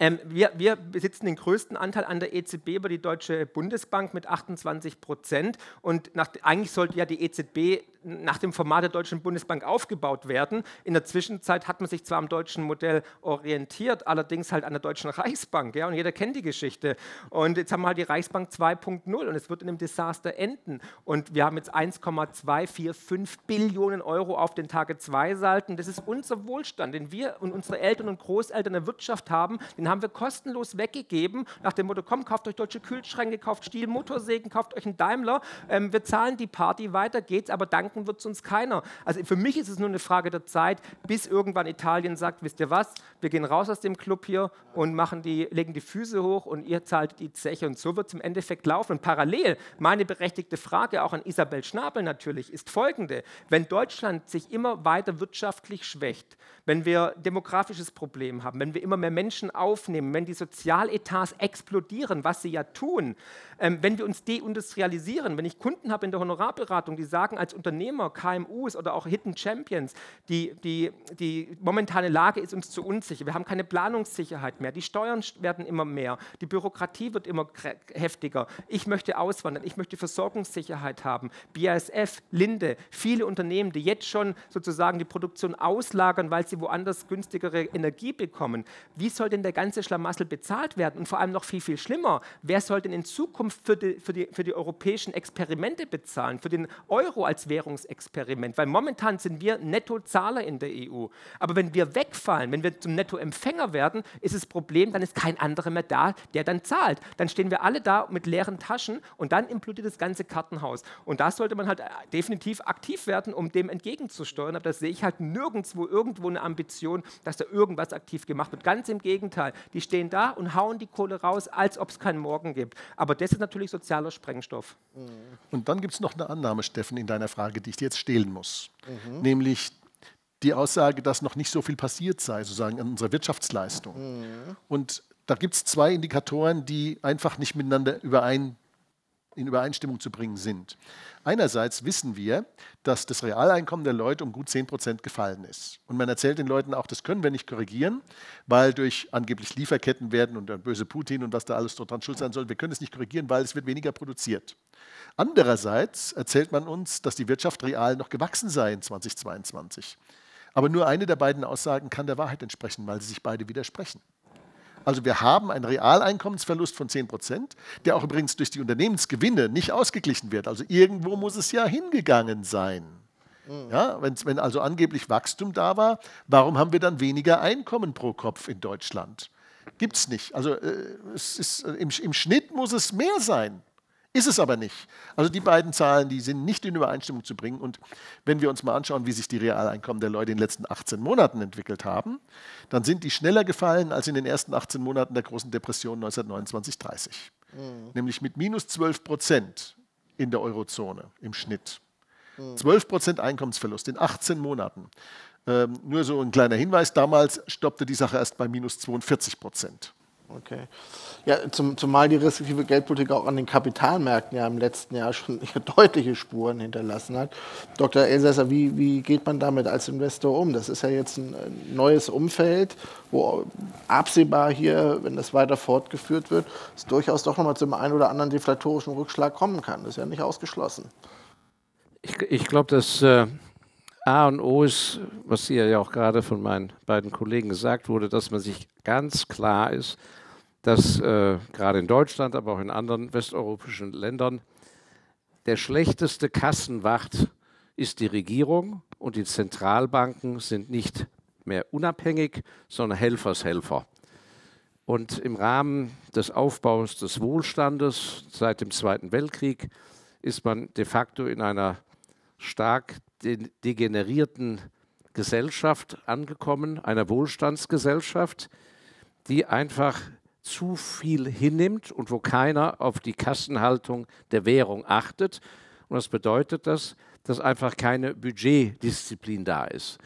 Speaker 1: ähm, wir, wir, besitzen den größten Anteil an der EZB über die Deutsche Bundesbank mit 28 Prozent. Und nach, eigentlich sollte ja die EZB nach dem Format der Deutschen Bundesbank aufgebaut werden. In der Zwischenzeit hat man sich zwar am deutschen Modell orientiert, allerdings halt an der Deutschen Reichsbank. Ja, und jeder kennt die Geschichte. Und jetzt haben wir halt die Reichsbank 2.0 und es wird in einem Desaster enden. Und wir haben jetzt 1,245 Billionen Euro auf den Tage 2 Salten. Das ist unser Wohlstand, den wir und unsere Eltern und Großeltern Wirtschaft haben. Den haben wir kostenlos weggegeben, nach dem Motto, komm, kauft euch deutsche Kühlschränke, kauft Stiel, Motorsägen, kauft euch einen Daimler, ähm, wir zahlen die Party, weiter geht's, aber danken wird es uns keiner. Also für mich ist es nur eine Frage der Zeit, bis irgendwann Italien sagt, wisst ihr was, wir gehen raus aus dem Club hier und machen die, legen die Füße hoch und ihr zahlt die Zeche und so wird es im Endeffekt laufen. Und parallel, meine berechtigte Frage auch an Isabel Schnabel natürlich, ist folgende. Wenn Deutschland sich immer weiter wirtschaftlich schwächt, wenn wir demografisches Problem haben, wenn wir immer mehr Menschen aufnehmen, wenn die Sozialetats explodieren, was sie ja tun, ähm, wenn wir uns deindustrialisieren, wenn ich Kunden habe in der Honorarberatung, die sagen als Unternehmer, KMUs oder auch Hidden Champions, die, die, die momentane Lage ist uns zu unsicher, wir haben keine Planungssicherheit mehr, die Steuern werden immer mehr, die Bürokratie wird immer heftiger, ich möchte auswandern, ich möchte Versorgungssicherheit haben, BASF, Linde, viele Unternehmen, die jetzt schon sozusagen die Produktion auslagern, weil sie woanders günstigere Energie bekommen. Wie soll denn der ganze Schlamassel bezahlt werden? Und vor allem noch viel, viel schlimmer, wer soll denn in Zukunft für die, für die, für die europäischen Experimente bezahlen, für den Euro als Währung? Verlagerungsexperiment, weil momentan sind wir Nettozahler in der EU. Aber wenn wir wegfallen, wenn wir zum Nettoempfänger werden, ist das Problem, dann ist kein anderer mehr da, der dann zahlt. Dann stehen wir alle da mit leeren Taschen und dann implodiert das ganze Kartenhaus. Und da sollte man halt definitiv aktiv werden, um dem entgegenzusteuern. Aber das sehe ich halt nirgendwo irgendwo eine Ambition, dass da irgendwas aktiv gemacht wird. Ganz im Gegenteil. Die stehen da und hauen die Kohle raus, als ob es keinen Morgen gibt. Aber das ist natürlich sozialer Sprengstoff.
Speaker 4: Und dann gibt es noch eine Annahme, Steffen, in deiner Frage, die ich dir jetzt stehlen muss. Mhm. Nämlich die Aussage, dass noch nicht so viel passiert sei, sozusagen an unserer Wirtschaftsleistung. Mhm. Und da gibt es zwei Indikatoren, die einfach nicht miteinander überein, in Übereinstimmung zu bringen sind. Einerseits wissen wir, dass das Realeinkommen der Leute um gut 10 Prozent gefallen ist. Und man erzählt den Leuten auch, das können wir nicht korrigieren, weil durch angeblich Lieferketten werden und der böse Putin und was da alles dran schuld sein soll, wir können es nicht korrigieren, weil es wird weniger produziert. Andererseits erzählt man uns, dass die Wirtschaft real noch gewachsen sei in 2022. Aber nur eine der beiden Aussagen kann der Wahrheit entsprechen, weil sie sich beide widersprechen. Also wir haben einen Realeinkommensverlust von 10 Prozent, der auch übrigens durch die Unternehmensgewinne nicht ausgeglichen wird. Also irgendwo muss es ja hingegangen sein. Mhm. Ja, wenn also angeblich Wachstum da war, warum haben wir dann weniger Einkommen pro Kopf in Deutschland? Gibt es nicht. Also äh, es ist, äh, im, im Schnitt muss es mehr sein. Ist es aber nicht. Also die beiden Zahlen, die sind nicht in Übereinstimmung zu bringen. Und wenn wir uns mal anschauen, wie sich die Realeinkommen der Leute in den letzten 18 Monaten entwickelt haben, dann sind die schneller gefallen als in den ersten 18 Monaten der großen Depression 1929-30. Mhm. Nämlich mit minus 12 Prozent in der Eurozone im Schnitt. 12 Prozent Einkommensverlust in 18 Monaten. Ähm, nur so ein kleiner Hinweis, damals stoppte die Sache erst bei minus 42 Prozent.
Speaker 2: Okay. Ja, zum, zumal die restriktive Geldpolitik auch an den Kapitalmärkten ja im letzten Jahr schon deutliche Spuren hinterlassen hat. Dr. Elsässer, wie, wie geht man damit als Investor um? Das ist ja jetzt ein neues Umfeld, wo absehbar hier, wenn das weiter fortgeführt wird, es durchaus doch nochmal zum einen oder anderen deflatorischen Rückschlag kommen kann. Das ist ja nicht ausgeschlossen.
Speaker 3: Ich, ich glaube, dass äh, A und O ist, was hier ja auch gerade von meinen beiden Kollegen gesagt wurde, dass man sich ganz klar ist, dass äh, gerade in Deutschland, aber auch in anderen westeuropäischen Ländern der schlechteste Kassenwart ist die Regierung und die Zentralbanken sind nicht mehr unabhängig, sondern Helfershelfer. Und im Rahmen des Aufbaus des Wohlstandes seit dem Zweiten Weltkrieg ist man de facto in einer stark degenerierten Gesellschaft angekommen, einer Wohlstandsgesellschaft, die einfach zu viel hinnimmt und wo keiner auf die Kassenhaltung der Währung achtet. Und das bedeutet das, dass einfach keine Budgetdisziplin da ist.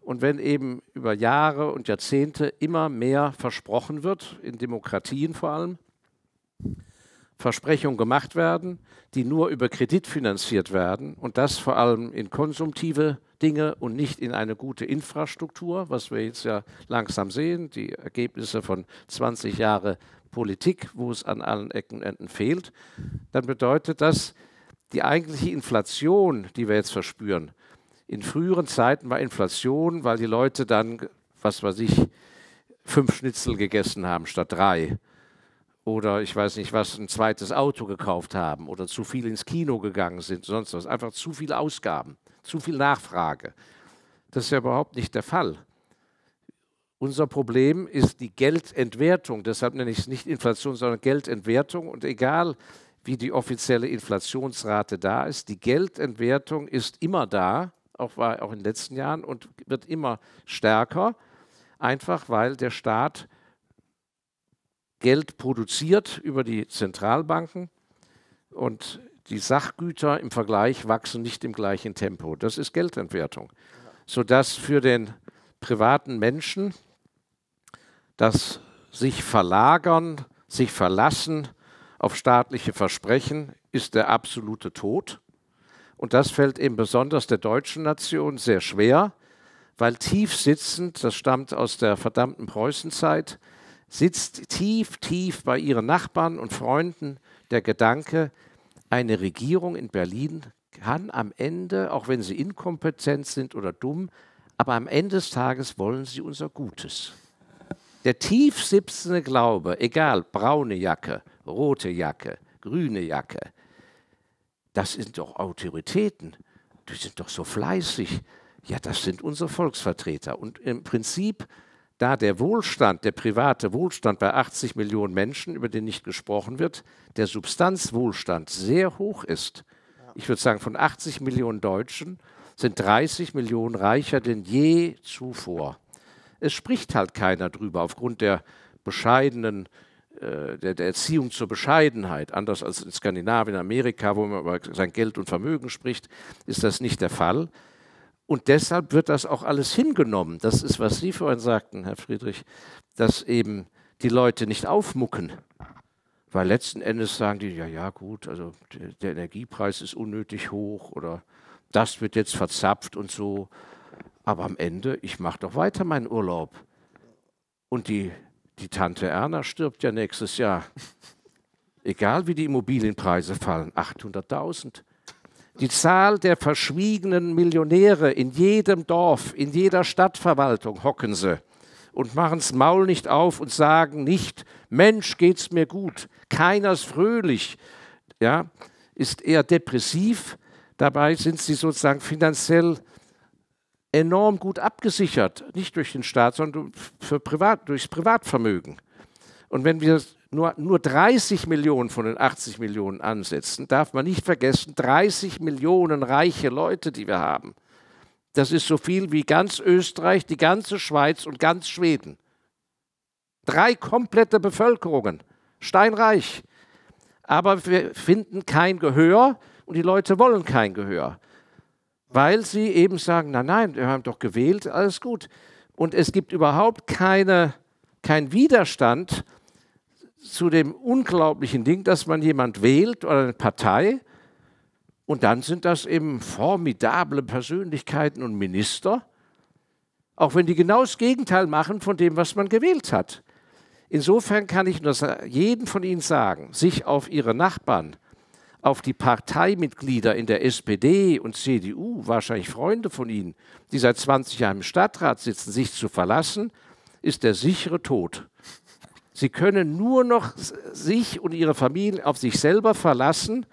Speaker 3: Und wenn eben über Jahre und Jahrzehnte immer mehr versprochen wird, in Demokratien vor allem, Versprechungen gemacht werden, die nur über Kredit finanziert werden und das vor allem in konsumtive Dinge und nicht in eine gute Infrastruktur, was wir jetzt ja langsam sehen, die Ergebnisse von 20 Jahren Politik, wo es an allen Ecken und Enden fehlt, dann bedeutet das, die eigentliche Inflation, die wir jetzt verspüren, in früheren Zeiten war Inflation, weil die Leute dann, was weiß ich, fünf Schnitzel gegessen haben statt drei. Oder ich weiß nicht was, ein zweites Auto gekauft haben oder zu viel ins Kino gegangen sind, sonst was. Einfach zu viele Ausgaben, zu viel Nachfrage. Das ist ja überhaupt nicht der Fall. Unser Problem ist die Geldentwertung. Deshalb nenne ich es nicht Inflation, sondern Geldentwertung. Und egal, wie die offizielle Inflationsrate da ist, die Geldentwertung ist immer da, auch, war auch in den letzten Jahren, und wird immer stärker, einfach weil der Staat Geld produziert über die Zentralbanken und die Sachgüter im Vergleich wachsen nicht im gleichen Tempo. Das ist Geldentwertung. Sodass für den privaten Menschen das sich verlagern, sich verlassen auf staatliche Versprechen ist der absolute Tod. Und das fällt eben besonders der deutschen Nation sehr schwer, weil tief sitzend, das stammt aus der verdammten Preußenzeit, sitzt tief, tief bei ihren Nachbarn und Freunden der Gedanke, eine Regierung in Berlin kann am Ende, auch wenn sie inkompetent sind oder dumm, aber am Ende des Tages wollen sie unser Gutes. Der tief sitzende Glaube, egal, braune Jacke, rote Jacke, grüne Jacke, das sind doch Autoritäten. die sind doch so fleißig. Ja, das sind unsere Volksvertreter. Und im Prinzip, da der Wohlstand, der private Wohlstand bei 80 Millionen Menschen, über den nicht gesprochen wird, der Substanzwohlstand sehr hoch ist. Ich würde sagen, von 80 Millionen Deutschen sind 30 Millionen reicher denn je zuvor. Es spricht halt keiner drüber aufgrund der bescheidenen äh, der, der, Erziehung zur Bescheidenheit, anders als in Skandinavien, Amerika, wo man über sein Geld und Vermögen spricht, ist das nicht der Fall. Und deshalb wird das auch alles hingenommen. Das ist, was Sie vorhin sagten, Herr Friedrich, dass eben die Leute nicht aufmucken. Weil letzten Endes sagen die, ja, ja, gut, also der, Energiepreis ist unnötig hoch oder das wird jetzt verzapft und so. Aber am Ende, ich mache doch weiter meinen Urlaub. Und die die Tante Erna stirbt ja nächstes Jahr. Egal wie die Immobilienpreise fallen, 800.000. Die Zahl der verschwiegenen Millionäre in jedem Dorf, in jeder Stadtverwaltung hocken sie und machen das Maul nicht auf und sagen nicht, Mensch, geht's mir gut, keiner ist fröhlich, ja, ist eher depressiv. Dabei sind sie sozusagen finanziell enorm gut abgesichert, nicht durch den Staat, sondern für Privat, durchs Privatvermögen. Und wenn wir nur, nur 30 Millionen von den 80 Millionen ansetzen, darf man nicht vergessen, 30 Millionen reiche Leute, die wir haben. Das ist so viel wie ganz Österreich, die ganze Schweiz und ganz Schweden. Drei komplette Bevölkerungen, steinreich. Aber wir finden kein Gehör und die Leute wollen kein Gehör weil sie eben sagen, nein, nein, wir haben doch gewählt, alles gut. Und es gibt überhaupt keine, keinen Widerstand zu dem unglaublichen Ding, dass man jemand wählt oder eine Partei und dann sind das eben formidable Persönlichkeiten und Minister, auch wenn die genau das Gegenteil machen von dem, was man gewählt hat. Insofern kann ich nur jedem von Ihnen sagen, sich auf Ihre Nachbarn auf die Parteimitglieder in der SPD und CDU, wahrscheinlich Freunde von Ihnen, die seit 20 Jahren im Stadtrat sitzen, sich zu verlassen, ist der sichere Tod. Sie können nur noch sich und ihre Familie auf sich selber verlassen,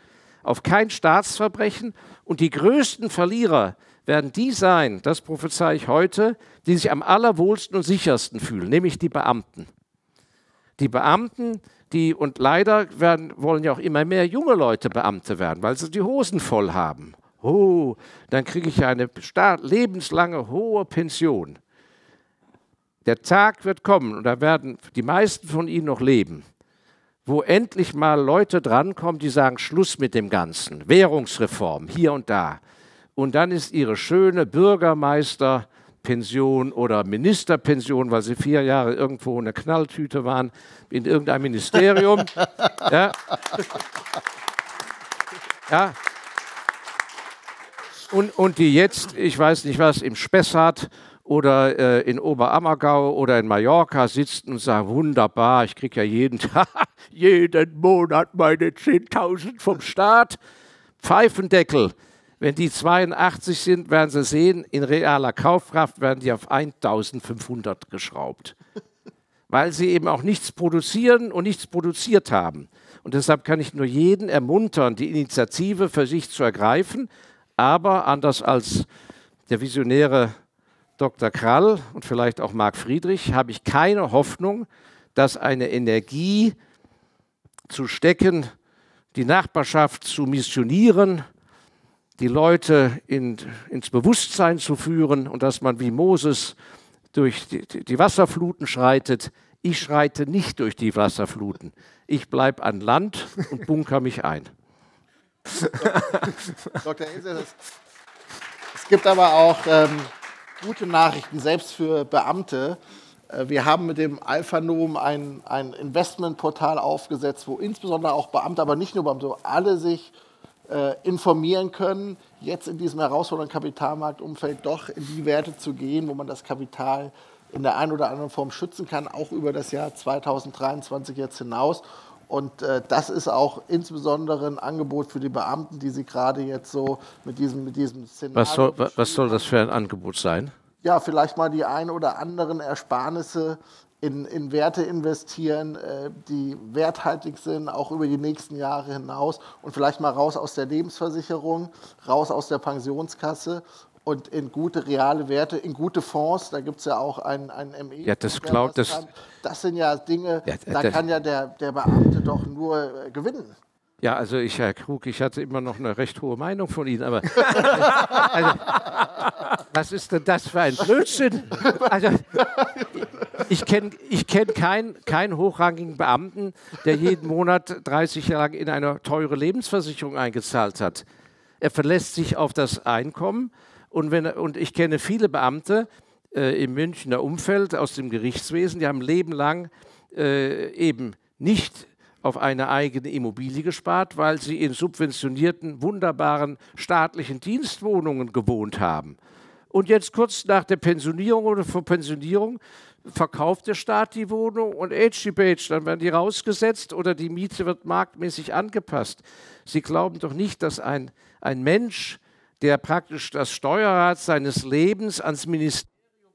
Speaker 3: auf kein Staatsverbrechen. Und die größten Verlierer werden die sein, das prophezei ich heute, die sich am allerwohlsten und sichersten fühlen, nämlich die Beamten. Die Beamten, die, und leider werden, wollen ja auch immer mehr junge Leute Beamte werden, weil sie die Hosen voll haben. Oh, dann kriege ich eine lebenslange hohe Pension. Der Tag wird kommen, und da werden die meisten von Ihnen noch leben, wo endlich mal Leute drankommen, die sagen, Schluss mit dem Ganzen, Währungsreform hier und da. Und dann ist Ihre schöne Bürgermeister, Pension oder Ministerpension, weil sie vier Jahre irgendwo in der Knalltüte waren, in irgendeinem Ministerium. ja. ja. Und, und die jetzt, ich weiß nicht was, im Spessart oder äh, in Oberammergau oder in Mallorca sitzen und sagen, wunderbar, ich kriege ja jeden Tag, jeden Monat meine 10.000 vom Staat. Pfeifendeckel. Wenn die 82 sind, werden Sie sehen, in realer Kaufkraft werden die auf 1500 geschraubt. Weil sie eben auch nichts produzieren und nichts produziert haben. Und deshalb kann ich nur jeden ermuntern, die Initiative für sich zu ergreifen. Aber anders als der visionäre Dr. Krall und vielleicht auch Marc Friedrich habe ich keine Hoffnung, dass eine Energie zu stecken, die Nachbarschaft zu missionieren, die Leute in, ins Bewusstsein zu führen und dass man wie Moses durch die, die Wasserfluten schreitet. Ich schreite nicht durch die Wasserfluten. Ich bleibe an Land und bunker mich ein.
Speaker 2: Dr. Ilse, es gibt aber auch ähm, gute Nachrichten, selbst für Beamte. Äh, wir haben mit dem Alphanom ein, ein Investmentportal aufgesetzt, wo insbesondere auch Beamte, aber nicht nur Beamte, alle sich äh, informieren können, jetzt in diesem herausfordernden Kapitalmarktumfeld doch in die Werte zu gehen, wo man das Kapital in der einen oder anderen Form schützen kann, auch über das Jahr 2023 jetzt hinaus. Und äh, das ist auch insbesondere ein Angebot für die Beamten, die Sie gerade jetzt so mit diesem, mit diesem
Speaker 3: Szenario. Was soll, was soll das für ein Angebot sein?
Speaker 2: Ja, vielleicht mal die ein oder anderen Ersparnisse in, in Werte investieren, äh, die werthaltig sind, auch über die nächsten Jahre hinaus und vielleicht mal raus aus der Lebensversicherung, raus aus der Pensionskasse und in gute reale Werte, in gute Fonds. Da gibt es ja auch ein, ein ME.
Speaker 3: Ja, das glaubt das.
Speaker 2: Das sind ja Dinge, ja, da kann ja der, der Beamte doch nur äh, gewinnen.
Speaker 3: Ja, also ich, Herr Krug, ich hatte immer noch eine recht hohe Meinung von Ihnen, aber also, was ist denn das für ein Blödsinn? Also, ich kenne ich kenn keinen kein hochrangigen Beamten, der jeden Monat 30 Jahre lang in eine teure Lebensversicherung eingezahlt hat. Er verlässt sich auf das Einkommen und, wenn, und ich kenne viele Beamte äh, im Münchner Umfeld aus dem Gerichtswesen, die haben Leben lang äh, eben nicht auf eine eigene Immobilie gespart, weil sie in subventionierten, wunderbaren staatlichen Dienstwohnungen gewohnt haben. Und jetzt kurz nach der Pensionierung oder vor Pensionierung verkauft der Staat die Wohnung und Age Page, dann werden die rausgesetzt oder die Miete wird marktmäßig angepasst. Sie glauben doch nicht, dass ein, ein Mensch, der praktisch das Steuerrad seines Lebens ans Ministerium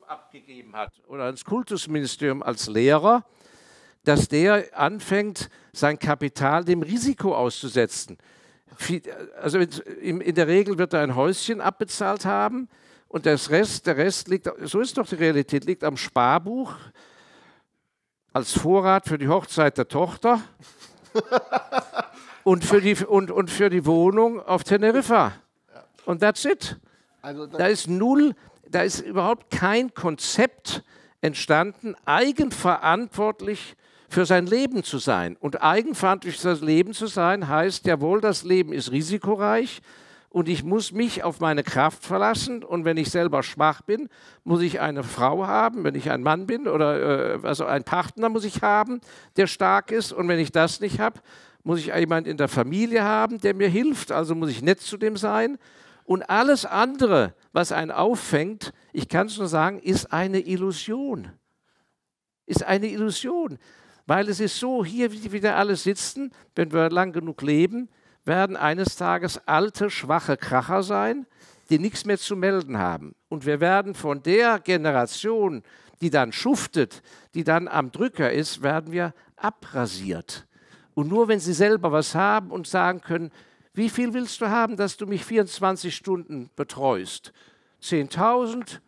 Speaker 3: abgegeben hat oder ans Kultusministerium als Lehrer, dass der anfängt, sein Kapital dem Risiko auszusetzen. Also in der Regel wird er ein Häuschen abbezahlt haben und das Rest, der Rest liegt, so ist doch die Realität, liegt am Sparbuch als Vorrat für die Hochzeit der Tochter und, für die, und, und für die Wohnung auf Teneriffa. Und that's it. Also da ist null, da ist überhaupt kein Konzept entstanden, eigenverantwortlich für sein Leben zu sein. Und eigenverantwortlich für das Leben zu sein, heißt jawohl, das Leben ist risikoreich und ich muss mich auf meine Kraft verlassen. Und wenn ich selber schwach bin, muss ich eine Frau haben, wenn ich ein Mann bin oder äh, also einen Partner muss ich haben, der stark ist. Und wenn ich das nicht habe, muss ich jemanden in der Familie haben, der mir hilft. Also muss ich nett zu dem sein. Und alles andere, was einen auffängt, ich kann es nur sagen, ist eine Illusion. Ist eine Illusion. Weil es ist so, hier wie wir alle sitzen, wenn wir lang genug leben, werden eines Tages alte, schwache Kracher sein, die nichts mehr zu melden haben. Und wir werden von der Generation, die dann schuftet, die dann am Drücker ist, werden wir abrasiert. Und nur wenn sie selber was haben und sagen können, wie viel willst du haben, dass du mich 24 Stunden betreust? 10.000?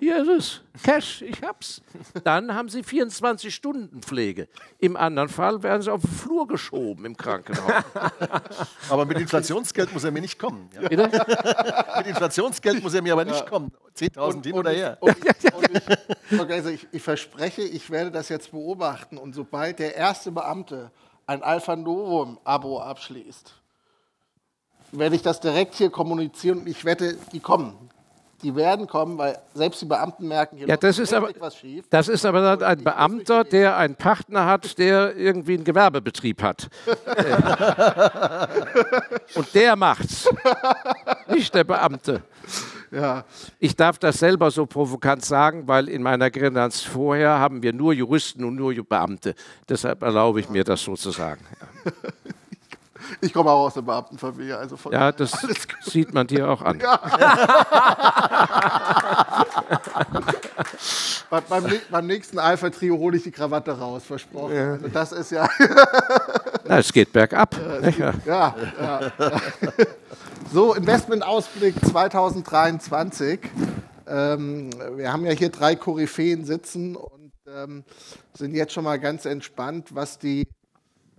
Speaker 3: Hier ist es, Cash, ich hab's. Dann haben sie 24 Stunden Pflege. Im anderen Fall werden sie auf den Flur geschoben im Krankenhaus.
Speaker 4: Aber mit Inflationsgeld muss er mir nicht kommen. Ja. mit Inflationsgeld muss er mir aber nicht ja. kommen. 10.000 hin oder her. Und,
Speaker 2: und ich, also ich, ich verspreche, ich werde das jetzt beobachten. Und sobald der erste Beamte ein Alpha Novum-Abo abschließt, werde ich das direkt hier kommunizieren und ich wette, die kommen die werden kommen, weil selbst die Beamten merken, hier
Speaker 3: ja, das ist aber, was schief. Das ist aber dann ein Beamter, der einen Partner hat, der irgendwie einen Gewerbebetrieb hat. Und der macht's. Nicht der Beamte. Ja. Ich darf das selber so provokant sagen, weil in meiner Grenanz vorher haben wir nur Juristen und nur Beamte. Deshalb erlaube ich mir das so zu sagen. Ja.
Speaker 2: Ich komme auch aus der Beamtenfamilie. Also
Speaker 3: ja, das sieht man dir auch an. Ja.
Speaker 2: beim, beim, nächsten Alpha-Trio hole ich die Krawatte raus, versprochen. Ja. Also das ist ja.
Speaker 3: Na, es geht bergab.
Speaker 2: Ja, ja, ja. So, Investmentausblick 2023. Ähm, wir haben ja hier drei Koryphäen sitzen und ähm, sind jetzt schon mal ganz entspannt, was die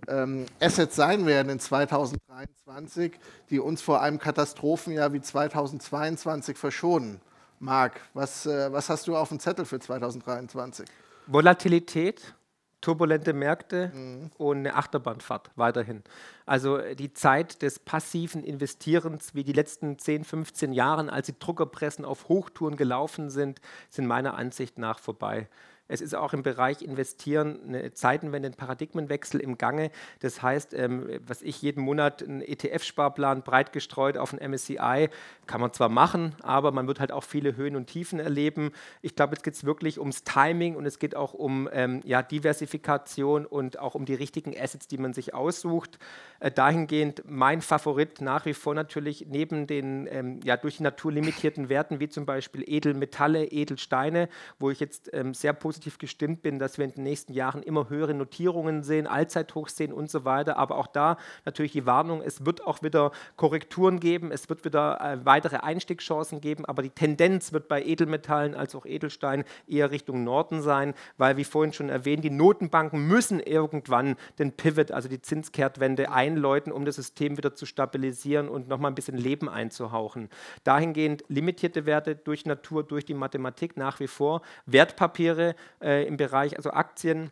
Speaker 2: ähm, Assets sein werden in 2023, die uns vor einem Katastrophenjahr wie 2022 verschonen. Marc, was, äh, was hast du auf dem Zettel für 2023?
Speaker 1: Volatilität, turbulente Märkte mhm. und eine Achterbahnfahrt weiterhin. Also äh, die Zeit des passiven Investierens, wie die letzten 10, 15 Jahre, als die Druckerpressen auf Hochtouren gelaufen sind, sind meiner Ansicht nach vorbei. Es ist auch im Bereich Investieren eine Zeitenwende, ein Paradigmenwechsel im Gange. Das heißt, ähm, was ich jeden Monat einen ETF-Sparplan breit gestreut auf ein MSCI, kann man zwar machen, aber man wird halt auch viele Höhen und Tiefen erleben. Ich glaube, jetzt geht es wirklich ums Timing und es geht auch um ähm, ja, Diversifikation und auch um die richtigen Assets, die man sich aussucht. Äh, dahingehend mein Favorit nach wie vor natürlich neben den ähm, ja, durch die Natur limitierten Werten wie zum Beispiel Edelmetalle, Edelsteine, wo ich jetzt ähm, sehr positiv positiv gestimmt bin, dass wir in den nächsten Jahren immer höhere Notierungen sehen, Allzeithochs sehen und so weiter. Aber auch da natürlich die Warnung, es wird auch wieder Korrekturen geben, es wird wieder äh, weitere Einstiegschancen geben, aber die Tendenz wird bei Edelmetallen als auch Edelstein eher Richtung Norden sein, weil, wie vorhin schon erwähnt, die Notenbanken müssen irgendwann den Pivot, also die Zinskehrtwende einläuten, um das System wieder zu stabilisieren und nochmal ein bisschen Leben einzuhauchen. Dahingehend limitierte Werte durch Natur, durch die Mathematik nach wie vor, Wertpapiere äh, im Bereich, also Aktien,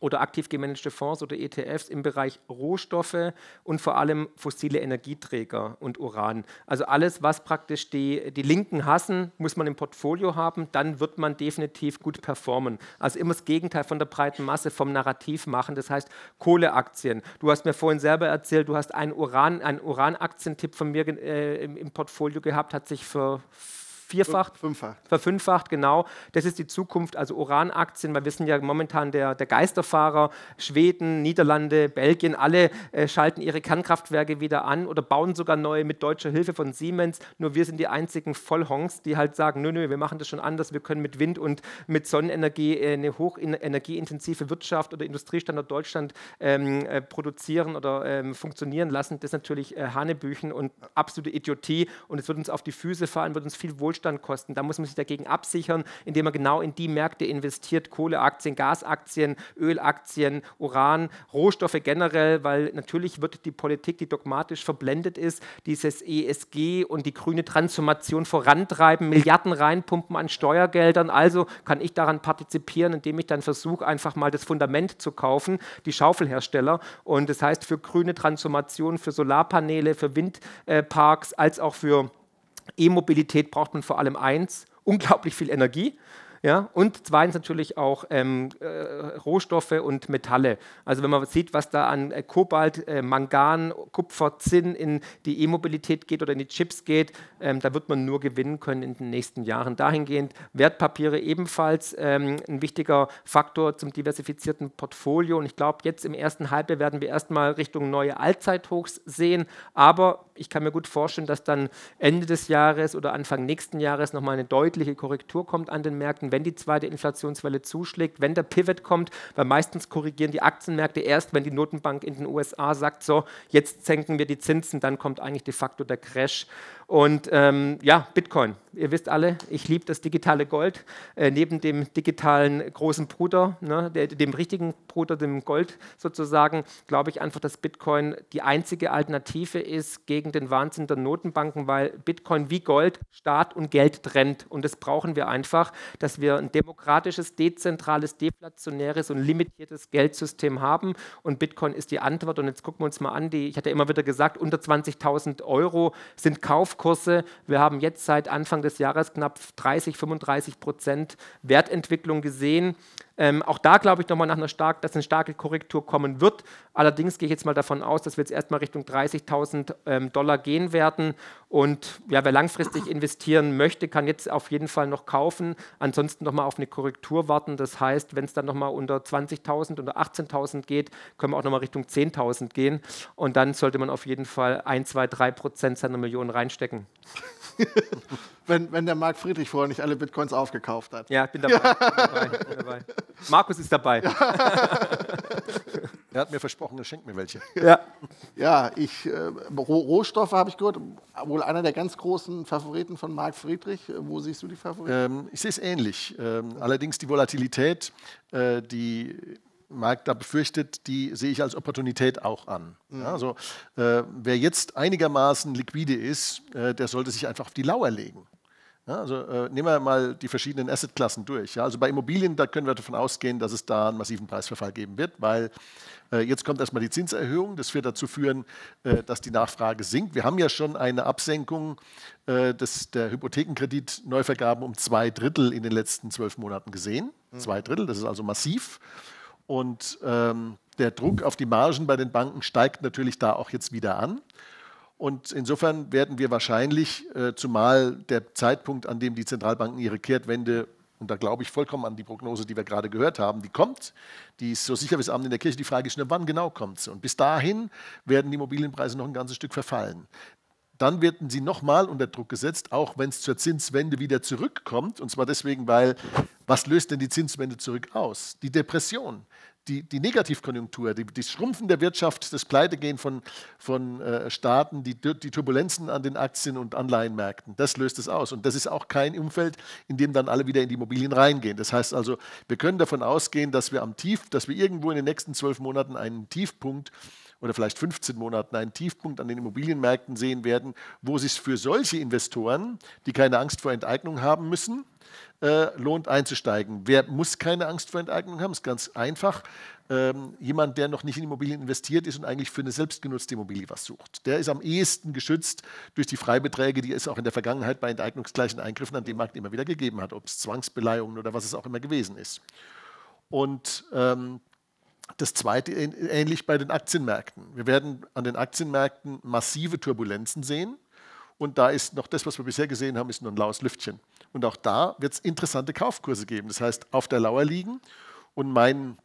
Speaker 1: oder aktiv gemanagte Fonds oder ETFs im Bereich Rohstoffe und vor allem fossile Energieträger und Uran. Also alles, was praktisch die, die Linken hassen, muss man im Portfolio haben, dann wird man definitiv gut performen. Also immer das Gegenteil von der breiten Masse, vom Narrativ machen. Das heißt Kohleaktien. Du hast mir vorhin selber erzählt, du hast einen Uran, einen Uranaktientipp von mir äh, im, im Portfolio gehabt, hat sich für vervierfacht,
Speaker 2: Fünffacht.
Speaker 1: verfünffacht, genau. Das ist die Zukunft, also Uranaktien, weil wir sind ja momentan der, der Geisterfahrer. Schweden, Niederlande, Belgien, alle äh, schalten ihre Kernkraftwerke wieder an oder bauen sogar neue mit deutscher Hilfe von Siemens. Nur wir sind die einzigen Vollhongs, die halt sagen, nö, nö, wir machen das schon anders, wir können mit Wind und mit Sonnenenergie äh, eine hochenergieintensive Wirtschaft oder Industriestandort Deutschland ähm, äh, produzieren oder ähm, funktionieren lassen. Das ist natürlich äh, Hanebüchen und absolute Idiotie und es wird uns auf die Füße fallen, wird uns viel Wohlstand Wohlstand kosten. Da muss man sich dagegen absichern, indem man genau in die Märkte investiert, Kohleaktien, Gasaktien, Ölaktien, Uran, Rohstoffe generell, weil natürlich wird die Politik, die dogmatisch verblendet ist, dieses ESG und die grüne Transformation vorantreiben, Milliarden reinpumpen an Steuergeldern. Also kann ich daran partizipieren, indem ich dann versuche, einfach mal das Fundament zu kaufen, die Schaufelhersteller. Und das heißt für grüne Transformation, für Solarpaneele, für Windparks, als auch für E-Mobilität braucht man vor allem eins, unglaublich viel Energie. Ja, und zweitens natürlich auch ähm, äh, Rohstoffe und Metalle. Also wenn man sieht, was da an äh, Kobalt, äh, Mangan, Kupfer, Zinn in die E-Mobilität geht oder in die Chips geht, ähm, da wird man nur gewinnen können in den nächsten Jahren. Dahingehend Wertpapiere ebenfalls ähm, ein wichtiger Faktor zum diversifizierten Portfolio. Und ich glaube, jetzt im ersten Halbjahr werden wir erstmal Richtung neue Allzeithochs sehen. Aber ich kann mir gut vorstellen, dass dann Ende des Jahres oder Anfang nächsten Jahres nochmal eine deutliche Korrektur kommt an den Märkten, wenn die zweite Inflationswelle zuschlägt, wenn der Pivot kommt, weil meistens korrigieren die Aktienmärkte erst, wenn die Notenbank in den USA sagt, so, jetzt senken wir die Zinsen, dann kommt eigentlich de facto der Crash. Und ähm, ja, Bitcoin. Ihr wisst alle, ich liebe das digitale Gold. Äh, neben dem digitalen großen Bruder, ne, der, dem richtigen Bruder, dem Gold sozusagen, glaube ich einfach, dass Bitcoin die einzige Alternative ist gegen den Wahnsinn der Notenbanken, weil Bitcoin wie Gold Staat und Geld trennt. Und das brauchen wir einfach, dass wir ein demokratisches, dezentrales, deflationäres und limitiertes Geldsystem haben. Und Bitcoin ist die Antwort. Und jetzt gucken wir uns mal an, die, ich hatte immer wieder gesagt, unter 20.000 Euro sind Kauf Kaufkurse. Wir haben jetzt seit Anfang des Jahres knapp 30, 35 Prozent Wertentwicklung gesehen. Ähm, auch da glaube ich nochmal nach einer stark, dass eine starke Korrektur kommen wird. Allerdings gehe ich jetzt mal davon aus, dass wir jetzt erstmal Richtung 30.000 ähm, Dollar gehen werden. Und ja, wer langfristig investieren möchte, kann jetzt auf jeden Fall noch kaufen. Ansonsten nochmal auf eine Korrektur warten. Das heißt, wenn es dann nochmal unter 20.000 oder 18.000 geht, können wir auch nochmal Richtung 10.000 gehen. Und dann sollte man auf jeden Fall 1, 2, 3 Prozent seiner Millionen reinstecken.
Speaker 2: wenn, wenn der Marc Friedrich vorher nicht alle Bitcoins aufgekauft hat.
Speaker 1: Ja, bin dabei. bin dabei, bin dabei. Markus ist dabei.
Speaker 4: er hat mir versprochen, er schenkt mir welche.
Speaker 2: Ja, ja ich, äh, Rohstoffe habe ich gehört, wohl einer der ganz großen Favoriten von Marc Friedrich. Wo siehst du die Favoriten?
Speaker 4: Ähm, ich sehe es ähnlich. Ähm, allerdings die Volatilität, äh, die Markt da befürchtet, die sehe ich als Opportunität auch an. Mhm. Ja, also, äh, wer jetzt einigermaßen liquide ist, äh, der sollte sich einfach auf die Lauer legen. Ja, also äh, nehmen wir mal die verschiedenen Assetklassen durch. Ja. Also bei Immobilien, da können wir davon ausgehen, dass es da einen massiven Preisverfall geben wird, weil äh, jetzt kommt erstmal die Zinserhöhung. Das wird dazu führen, äh, dass die Nachfrage sinkt. Wir haben ja schon eine Absenkung äh, des, der Hypothekenkreditneuvergaben um zwei Drittel in den letzten zwölf Monaten gesehen. Mhm. Zwei Drittel, das ist also massiv. Und ähm, der Druck auf die Margen bei den Banken steigt natürlich da auch jetzt wieder an. Und insofern werden wir wahrscheinlich, äh, zumal der Zeitpunkt, an dem die Zentralbanken ihre Kehrtwende, und da glaube ich vollkommen an die Prognose, die wir gerade gehört haben, die kommt, die ist so sicher wie das Abend in der Kirche. Die Frage ist nur, wann genau kommt sie? Und bis dahin werden die Immobilienpreise noch ein ganzes Stück verfallen. dann werden sie nochmal unter Druck gesetzt, auch wenn es zur Zinswende wieder zurückkommt. Und zwar deswegen, weil, was löst denn die Zinswende zurück aus? Die Depression, die, die Negativkonjunktur, die, das Schrumpfen der Wirtschaft, das Pleitegehen von, von äh, Staaten, die, die Turbulenzen an den Aktien- und Anleihenmärkten, das löst es aus. Und das ist auch kein Umfeld, in dem dann alle wieder in die Immobilien reingehen. Das heißt also, wir können davon ausgehen, dass wir am Tief, dass wir irgendwo in den nächsten zwölf Monaten einen Tiefpunkt oder vielleicht 15 Monaten einen Tiefpunkt an den Immobilienmärkten sehen werden, wo sich für solche Investoren, die keine Angst vor Enteignung haben müssen, äh, lohnt einzusteigen. Wer muss keine Angst vor Enteignung haben? Das ist ganz einfach. Ähm, jemand, der noch nicht in Immobilien investiert ist und eigentlich für eine selbstgenutzte Immobilie was sucht. Der ist am ehesten geschützt durch die Freibeträge, die es auch in der Vergangenheit bei enteignungsgleichen Eingriffen an dem Markt immer wieder gegeben hat, ob es Zwangsbeleihungen oder was es auch immer gewesen ist. Und ähm, das Zweite ähnlich bei den Aktienmärkten. Wir werden an den Aktienmärkten massive Turbulenzen sehen. Und da ist noch das, was wir bisher gesehen haben, ist nur ein laues Lüftchen. Und auch da wird es interessante Kaufkurse geben. Das heißt, auf der Lauer liegen. Und mein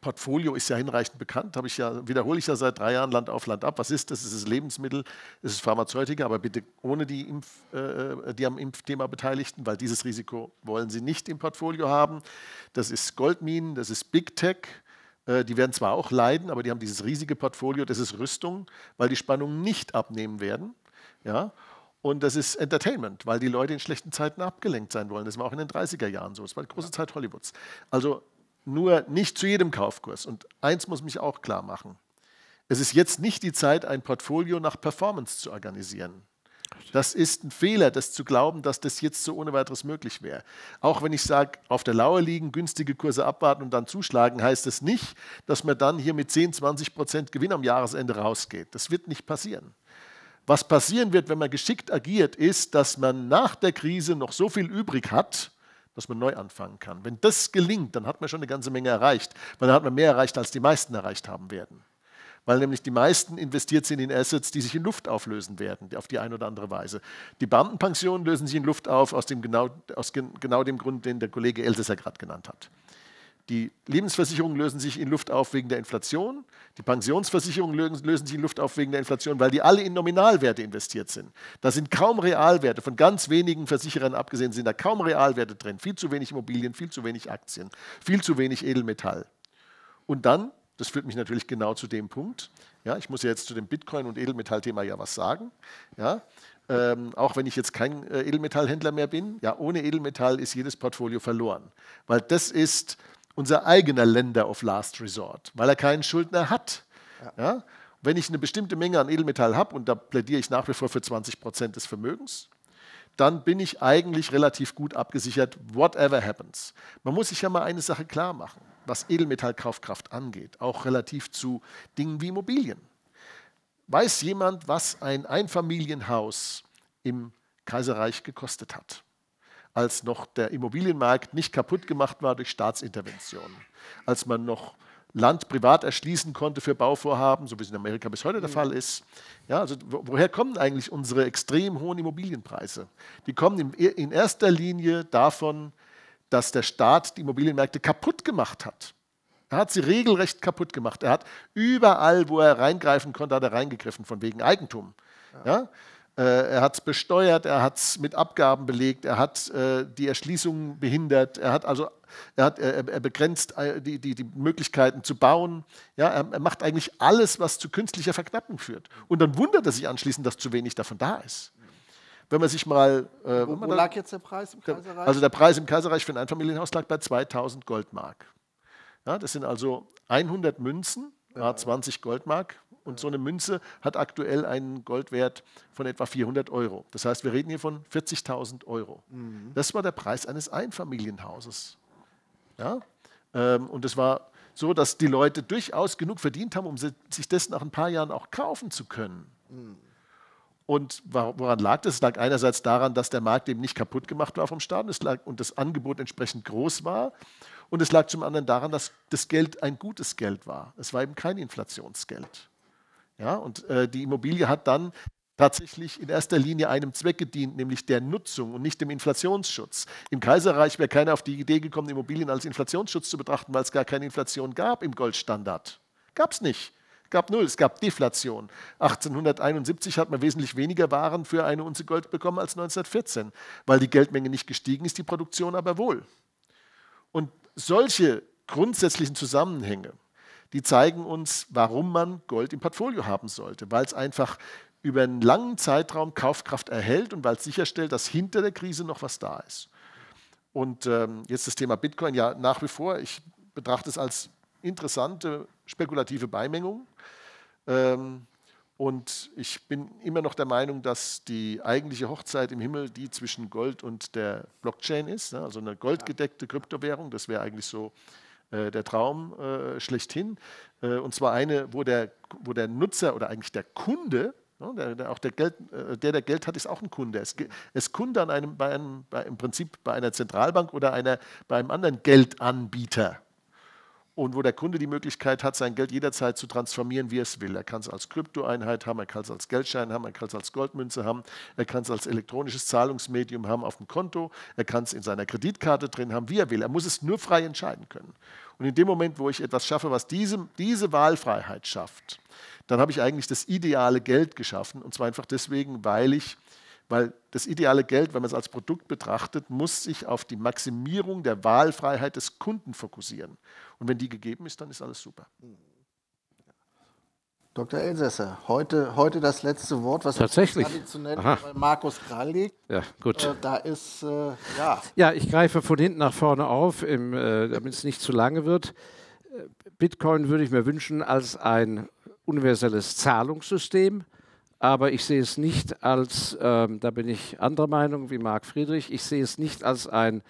Speaker 4: Portfolio ist ja hinreichend bekannt, habe ich ja, wiederhole ich ja seit drei Jahren Land auf Land ab. Was ist das? Es ist Lebensmittel, es ist Pharmazeutika, aber bitte ohne die, Impf, äh, die am Impfthema Beteiligten, weil dieses Risiko wollen Sie nicht im Portfolio haben. Das ist Goldminen, das ist Big Tech, äh, die werden zwar auch leiden, aber die haben dieses riesige Portfolio, das ist Rüstung, weil die Spannungen nicht abnehmen werden. Ja? Und das ist Entertainment, weil die Leute in schlechten Zeiten abgelenkt sein wollen. Das war auch in den 30er Jahren so. Das war die große Zeit Hollywoods. Also nur nicht zu jedem Kaufkurs. Und eins muss mich auch klar machen. Es ist jetzt nicht die Zeit, ein Portfolio nach Performance zu organisieren. Das ist ein Fehler, das zu glauben, dass das jetzt so ohne weiteres möglich wäre. Auch wenn ich sage, auf der Lauer liegen, günstige Kurse abwarten und dann zuschlagen, heißt das nicht, dass man dann hier mit 10, 20 Prozent Gewinn am Jahresende rausgeht. Das wird nicht passieren. Was passieren wird, wenn man geschickt agiert, ist, dass man nach der Krise noch so viel übrig hat, dass man neu anfangen kann. Wenn das gelingt, dann hat man schon eine ganze Menge erreicht, weil dann hat man mehr erreicht, als die meisten erreicht haben werden weil nämlich die meisten investiert sind in Assets, die sich in Luft auflösen werden, auf die eine oder andere Weise. Die Beamtenpensionen lösen sich in Luft auf, aus, dem genau, aus genau dem Grund, den der Kollege Elsässer gerade genannt hat. Die Lebensversicherungen lösen sich in Luft auf wegen der Inflation. Die Pensionsversicherungen lösen sich in Luft auf wegen der Inflation, weil die alle in Nominalwerte investiert sind. Da sind kaum Realwerte, von ganz wenigen Versicherern abgesehen, sind da kaum Realwerte drin. Viel zu wenig Immobilien, viel zu wenig Aktien, viel zu wenig Edelmetall. Und dann das führt mich natürlich genau zu dem Punkt. Ja, ich muss ja jetzt zu dem Bitcoin- und Edelmetallthema ja was sagen. Ja, ähm, auch wenn ich jetzt kein äh, Edelmetallhändler mehr bin, ja, ohne Edelmetall ist jedes Portfolio verloren. Weil das ist unser eigener Länder of Last Resort, weil er keinen Schuldner hat. Ja. ja? Wenn ich eine bestimmte Menge an Edelmetall habe, und da plädiere ich nach wie vor für 20 Prozent des Vermögens, dann bin ich eigentlich relativ gut abgesichert, whatever happens. Man muss sich ja mal eine Sache klar machen was Edelmetallkaufkraft angeht, auch relativ zu Dingen wie Immobilien. Weiß jemand, was ein Einfamilienhaus im Kaiserreich gekostet hat, als noch der Immobilienmarkt nicht kaputt gemacht war durch Staatsinterventionen, als man noch Land privat erschließen konnte für Bauvorhaben, so wie es in Amerika bis heute der Fall ist. Ja, also woher kommen eigentlich unsere extrem hohen Immobilienpreise? Die kommen in erster Linie davon, dass der Staat die Immobilienmärkte kaputt gemacht hat. Er hat sie regelrecht kaputt gemacht. Er hat überall, wo er reingreifen konnte, hat er reingegriffen, von wegen Eigentum. Ja? ja? Äh, er hat es besteuert, er hat es mit Abgaben belegt, er hat äh, die Erschließung behindert, er hat also er, hat, er, er begrenzt äh, die, die, die, Möglichkeiten zu bauen. Ja, er, er, macht eigentlich alles, was zu künstlicher Verknappung führt. Und dann wundert er sich anschließend, dass zu wenig davon da ist. Wenn man sich mal.
Speaker 2: Äh, wo, lag jetzt der Preis im Kaiserreich?
Speaker 4: Also der Preis im Kaiserreich für ein Einfamilienhaus lag bei 2000 Goldmark. Ja, das sind also 100 Münzen, ja. 20 Goldmark. Und so eine Münze hat aktuell einen Goldwert von etwa 400 Euro. Das heißt, wir reden hier von 40.000 Euro. Mhm. Das war der Preis eines Einfamilienhauses. Ja? Ähm, und es war so, dass die Leute durchaus genug verdient haben, um sich das nach ein paar Jahren auch kaufen zu können. Mhm. Und woran lag das? Es lag einerseits daran, dass der Markt eben nicht kaputt gemacht war vom Staat lag, und das Angebot entsprechend groß war. Und es lag zum anderen daran, dass das Geld ein gutes Geld war. Es war eben kein Inflationsgeld. Ja, und äh, die Immobilie hat dann tatsächlich in erster Linie einem Zweck gedient, nämlich der Nutzung und nicht dem Inflationsschutz. Im Kaiserreich wäre keiner auf die Idee gekommen, Immobilien als Inflationsschutz zu betrachten, weil es gar keine Inflation gab im Goldstandard. Gab es nicht. Gab null, es gab Deflation. 1871 hat man wesentlich weniger Waren für eine Unze Gold bekommen als 1914, weil die Geldmenge nicht gestiegen ist, die Produktion aber wohl. Und solche grundsätzlichen Zusammenhänge, die zeigen uns, warum man Gold im Portfolio haben sollte, weil es einfach über einen langen Zeitraum Kaufkraft erhält und weil es sicherstellt, dass hinter der Krise noch was da ist. Und ähm, jetzt das Thema Bitcoin, ja, nach wie vor, ich betrachte es als interessante spekulative Beimengung. Ähm, und ich bin immer noch der Meinung, dass die eigentliche Hochzeit im Himmel die zwischen Gold und der Blockchain ist. Ne? Also eine goldgedeckte Kryptowährung, das wäre eigentlich so äh, der Traum äh, schlechthin. Äh, und zwar eine, wo der, wo der Nutzer oder eigentlich der Kunde, ne? der, der, auch der, Geld, äh, der, der Geld hat, ist auch ein Kunde. Es ist Kunde an einem, bei einem, bei, im Prinzip bei einer Zentralbank oder einer, bei einem anderen Geldanbieter und wo der Kunde die Möglichkeit hat, sein Geld jederzeit zu transformieren, wie er es will. Er kann es als Kryptoeinheit haben, er kann es als Geldschein haben, er kann es als Goldmünze haben, er kann es als elektronisches Zahlungsmedium haben auf dem Konto, er kann es in seiner Kreditkarte drin haben, wie er will. Er muss es nur frei entscheiden können. Und in dem Moment, wo ich etwas schaffe, was diese, diese Wahlfreiheit schafft, dann habe ich eigentlich das ideale Geld geschaffen. Und zwar einfach deswegen, weil ich weil das ideale Geld, wenn man es als Produkt betrachtet, muss sich auf die Maximierung der Wahlfreiheit des Kunden fokussieren. Und wenn die gegeben ist, dann ist alles super.
Speaker 2: Dr. Elsässer, heute, heute das letzte Wort, was
Speaker 3: Tatsächlich.
Speaker 2: traditionell bei Markus Kral liegt.
Speaker 3: Ja, gut.
Speaker 2: Äh, da ist, äh, ja.
Speaker 3: Ja, ich greife von hinten nach vorne auf, im, äh, damit es nicht zu lange wird. Äh, Bitcoin würde ich mir wünschen als ein universelles Zahlungssystem aber ich sehe es nicht als, ähm, da bin ich anderer Meinung wie Marc Friedrich, ich sehe es nicht als ein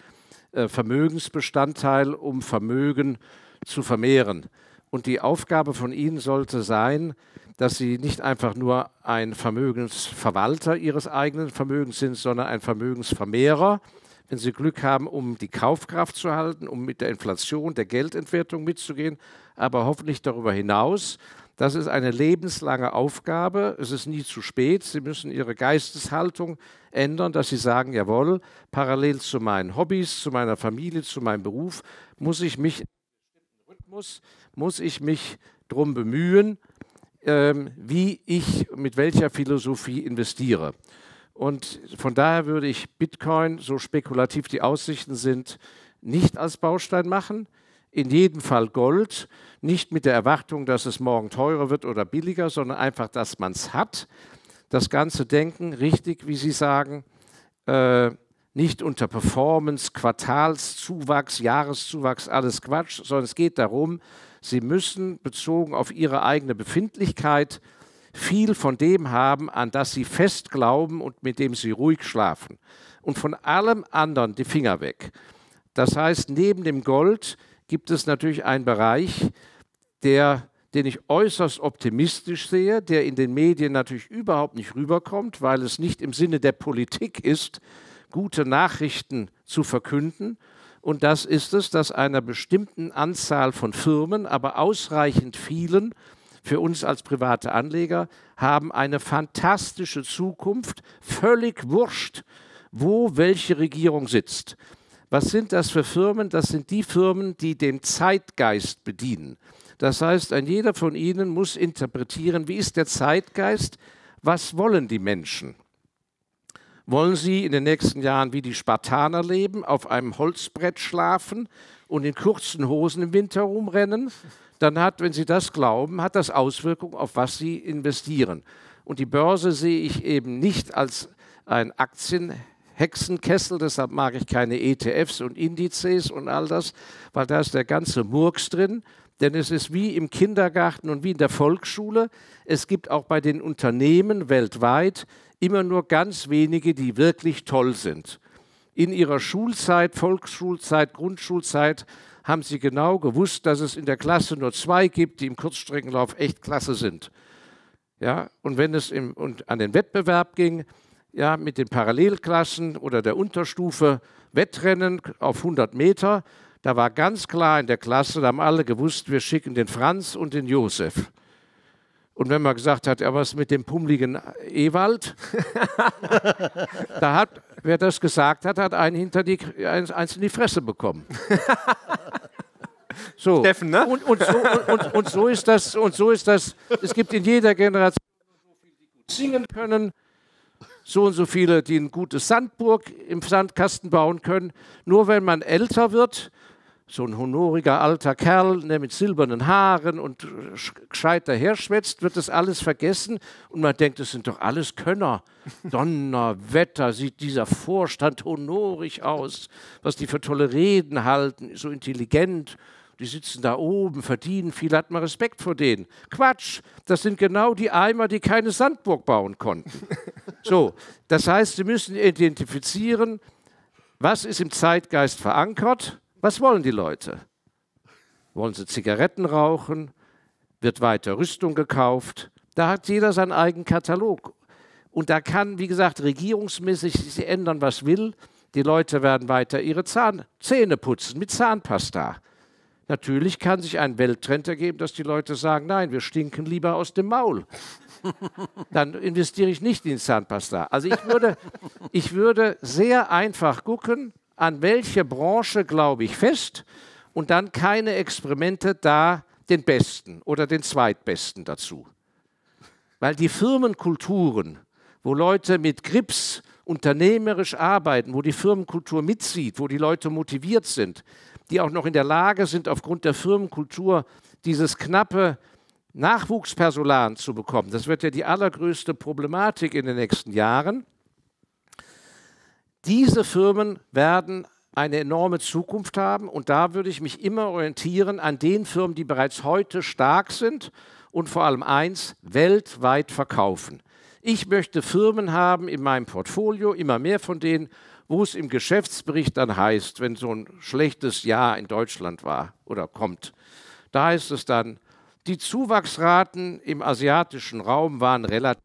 Speaker 3: äh, Vermögensbestandteil, um Vermögen zu vermehren. Und die Aufgabe von Ihnen sollte sein, dass Sie nicht einfach nur ein Vermögensverwalter Ihres eigenen Vermögens sind, sondern ein Vermögensvermehrer. Wenn Sie Glück haben, um die Kaufkraft zu halten, um mit der Inflation, der Geldentwertung mitzugehen, aber hoffentlich darüber hinaus das ist eine lebenslange Aufgabe. Es ist nie zu spät. Sie müssen Ihre Geisteshaltung ändern, dass Sie sagen, jawohl, parallel zu meinen Hobbys, zu meiner Familie, zu meinem Beruf, muss ich mich Rhythmus, muss ich mich darum bemühen, ähm, wie ich mit welcher Philosophie investiere. Und von daher würde ich Bitcoin, so spekulativ die Aussichten sind, nicht als Baustein machen in jedem Fall Gold, nicht mit der Erwartung, dass es morgen teurer wird oder billiger, sondern einfach, dass man es hat. Das ganze Denken, richtig, wie Sie sagen, äh, nicht unter Performance, Quartalszuwachs, Jahreszuwachs, alles Quatsch, sondern es geht darum, Sie müssen bezogen auf Ihre eigene Befindlichkeit viel von dem haben, an das Sie fest glauben und mit dem Sie ruhig schlafen. Und von allem anderen die Finger weg. Das heißt, neben dem Gold gibt es natürlich einen Bereich, der, den ich äußerst optimistisch sehe, der in den Medien natürlich überhaupt nicht rüberkommt, weil es nicht im Sinne der Politik ist, gute Nachrichten zu verkünden. Und das ist es, dass einer bestimmten Anzahl von Firmen, aber ausreichend vielen, für uns als private Anleger, haben eine fantastische Zukunft, völlig wurscht, wo welche Regierung sitzt. Was sind das für Firmen? Das sind die Firmen, die den Zeitgeist bedienen. Das heißt, ein jeder von ihnen muss interpretieren, wie ist der Zeitgeist, was wollen die Menschen? Wollen sie in den nächsten Jahren wie die Spartaner leben, auf einem Holzbrett schlafen und in kurzen Hosen im Winter rumrennen? Dann hat, wenn sie das glauben, hat das Auswirkungen auf was sie investieren. Und die Börse sehe ich eben nicht als ein Aktien Hexenkessel, deshalb mag ich keine ETFs und Indizes und all das, weil da ist der ganze Murks drin. Denn es ist wie im Kindergarten und wie in der Volksschule. Es gibt auch bei den Unternehmen weltweit immer nur ganz wenige, die wirklich toll sind. In ihrer Schulzeit, Volksschulzeit, Grundschulzeit haben sie genau gewusst, dass es in der Klasse nur zwei gibt, die im Kurzstreckenlauf echt klasse sind. Ja, und wenn es im, und an den Wettbewerb ging, ja, mit den Parallelklassen oder der Unterstufe Wettrennen auf 100 Meter. Da war ganz klar in der Klasse, da haben alle gewusst, wir schicken den Franz und den Josef. Und wenn man gesagt hat, ja, was mit dem pummeligen Ewald, da hat, wer das gesagt hat, hat einen hinter die, eins in die Fresse bekommen. So. Steffen, ne? Und, und, so, und, und, so ist das, und so ist das. Es gibt in jeder Generation die gut singen können, so und so viele, die ein gutes Sandburg im Sandkasten bauen können. Nur wenn man älter wird, so ein honoriger alter Kerl der mit silbernen Haaren und gescheit daherschwätzt, wird das alles vergessen und man denkt, das sind doch alles Könner. Donnerwetter, sieht dieser Vorstand honorig aus, was die für tolle Reden halten, so intelligent. Die sitzen da oben, verdienen viel, hat man Respekt vor denen. Quatsch, das sind genau die Eimer, die keine Sandburg bauen konnten. So, das heißt, Sie müssen identifizieren, was ist im Zeitgeist verankert was wollen die Leute? Wollen sie Zigaretten rauchen? Wird weiter Rüstung gekauft? Da hat jeder seinen eigenen Katalog. Und da kann, wie gesagt, regierungsmäßig sich ändern, was will. Die Leute werden weiter ihre Zahn Zähne putzen mit Zahnpasta. Natürlich kann sich ein Welttrend ergeben, dass die Leute sagen, nein, wir stinken lieber aus dem Maul. Dann investiere ich nicht in Zahnpasta. Also ich würde, ich würde sehr einfach gucken, an welche Branche glaube ich fest und dann keine Experimente da den Besten oder den Zweitbesten dazu. Weil die Firmenkulturen, wo Leute mit Grips unternehmerisch arbeiten, wo die Firmenkultur mitzieht, wo die Leute motiviert sind, die auch noch in der Lage sind, aufgrund der Firmenkultur dieses knappe Nachwuchspersonal zu bekommen. Das wird ja die allergrößte Problematik in den nächsten Jahren. Diese Firmen werden eine enorme Zukunft haben und da würde ich mich immer orientieren an den Firmen, die bereits heute stark sind und vor allem eins, weltweit verkaufen. Ich möchte Firmen haben in meinem Portfolio, immer mehr von denen, wo es im Geschäftsbericht dann heißt, wenn so ein schlechtes Jahr in Deutschland war oder kommt, da heißt es dann, die Zuwachsraten im asiatischen Raum waren relativ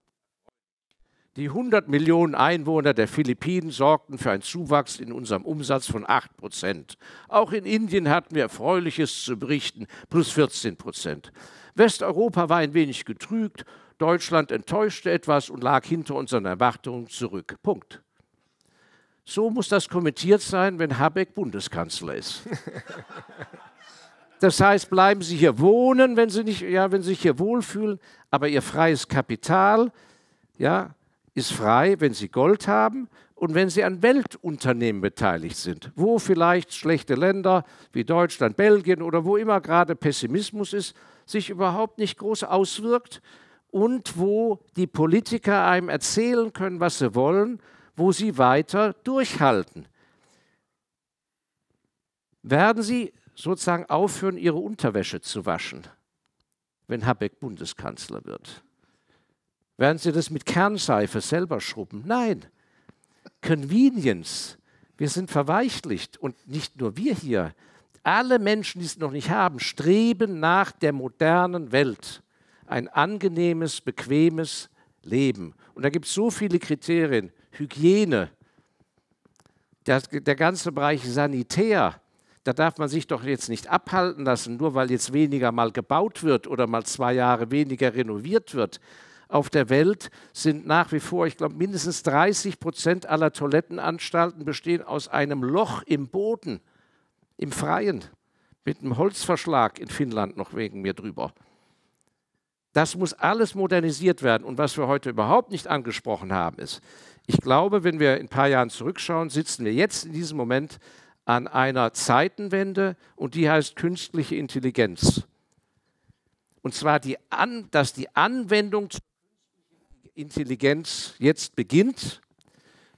Speaker 3: die 100 Millionen Einwohner der Philippinen sorgten für einen Zuwachs in unserem Umsatz von 8 Prozent. Auch in Indien hatten wir Erfreuliches zu berichten, plus 14 Prozent. Westeuropa war ein wenig getrügt, Deutschland enttäuschte etwas und lag hinter unseren Erwartungen zurück. Punkt. So muss das kommentiert sein, wenn Habeck Bundeskanzler ist. Das heißt, bleiben Sie hier wohnen, wenn Sie, nicht, ja, wenn Sie sich hier wohlfühlen, aber Ihr freies Kapital, ja, ist frei, wenn sie Gold haben und wenn sie an Weltunternehmen beteiligt sind, wo vielleicht schlechte Länder wie Deutschland, Belgien oder wo immer gerade Pessimismus ist, sich überhaupt nicht groß auswirkt und wo die Politiker einem erzählen können, was sie wollen, wo sie weiter durchhalten. Werden sie sozusagen aufhören, ihre Unterwäsche zu waschen, wenn Habeck Bundeskanzler wird? Werden Sie das mit Kernseife selber schrubben? Nein. Convenience. Wir sind verweichlicht und nicht nur wir hier. Alle Menschen, die es noch nicht haben, streben nach der modernen Welt. Ein angenehmes, bequemes Leben. Und da gibt es so viele Kriterien. Hygiene, der, der ganze Bereich Sanitär, da darf man sich doch jetzt nicht abhalten lassen, nur weil jetzt weniger mal gebaut wird oder mal zwei Jahre weniger renoviert wird auf der Welt sind nach wie vor, ich glaube, mindestens 30 Prozent aller Toilettenanstalten bestehen aus einem Loch im Boden, im Freien, mit einem Holzverschlag in Finnland noch wegen mir drüber. Das muss alles modernisiert werden. Und was wir heute überhaupt nicht angesprochen haben, ist, ich glaube, wenn wir in ein paar Jahren zurückschauen, sitzen wir jetzt in diesem Moment an einer Zeitenwende und die heißt künstliche Intelligenz. Und zwar, die an, dass die Anwendung Intelligenz jetzt beginnt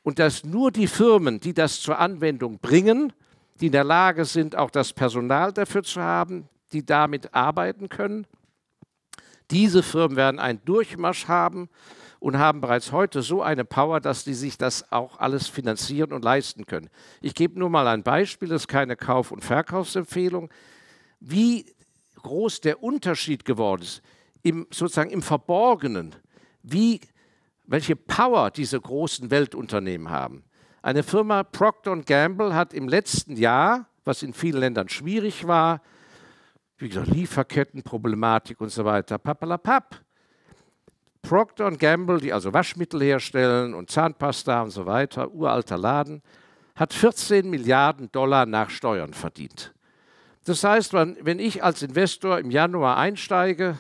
Speaker 3: und dass nur die Firmen, die das zur Anwendung bringen, die in der Lage sind, auch das Personal dafür zu haben, die damit arbeiten können, diese Firmen werden einen Durchmarsch haben und haben bereits heute so eine Power, dass sie sich das auch alles finanzieren und leisten können. Ich gebe nur mal ein Beispiel, das ist keine Kauf- und Verkaufsempfehlung, wie groß der Unterschied geworden ist, im, sozusagen im Verborgenen, wie welche Power diese großen Weltunternehmen haben. Eine Firma Procter Gamble hat im letzten Jahr, was in vielen Ländern schwierig war, wie gesagt, Lieferkettenproblematik und so weiter, papalapap. Procter Gamble, die also Waschmittel herstellen und Zahnpasta und so weiter, uralter Laden, hat 14 Milliarden Dollar nach Steuern verdient. Das heißt, wenn ich als Investor im Januar einsteige,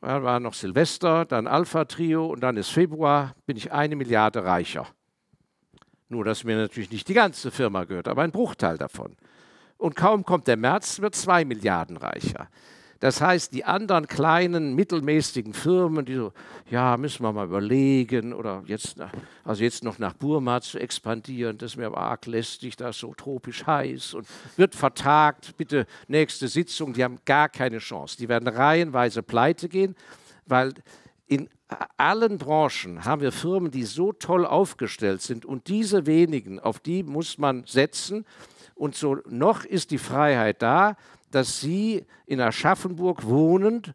Speaker 3: war noch Silvester, dann Alpha Trio und dann ist Februar, bin ich eine Milliarde reicher. Nur, dass mir natürlich nicht die ganze Firma gehört, aber ein Bruchteil davon. Und kaum kommt der März, wird zwei Milliarden reicher. Das heißt, die anderen kleinen, mittelmäßigen Firmen, die so, ja, müssen wir mal überlegen oder jetzt, also jetzt noch nach Burma zu expandieren, das ist mir aber arg lästig, da ist so tropisch heiß und wird vertagt, bitte nächste Sitzung, die haben gar keine Chance. Die werden reihenweise pleite gehen, weil in allen Branchen haben wir Firmen, die so toll aufgestellt sind und diese wenigen, auf die muss man setzen. Und so noch ist die Freiheit da, dass Sie in Aschaffenburg wohnend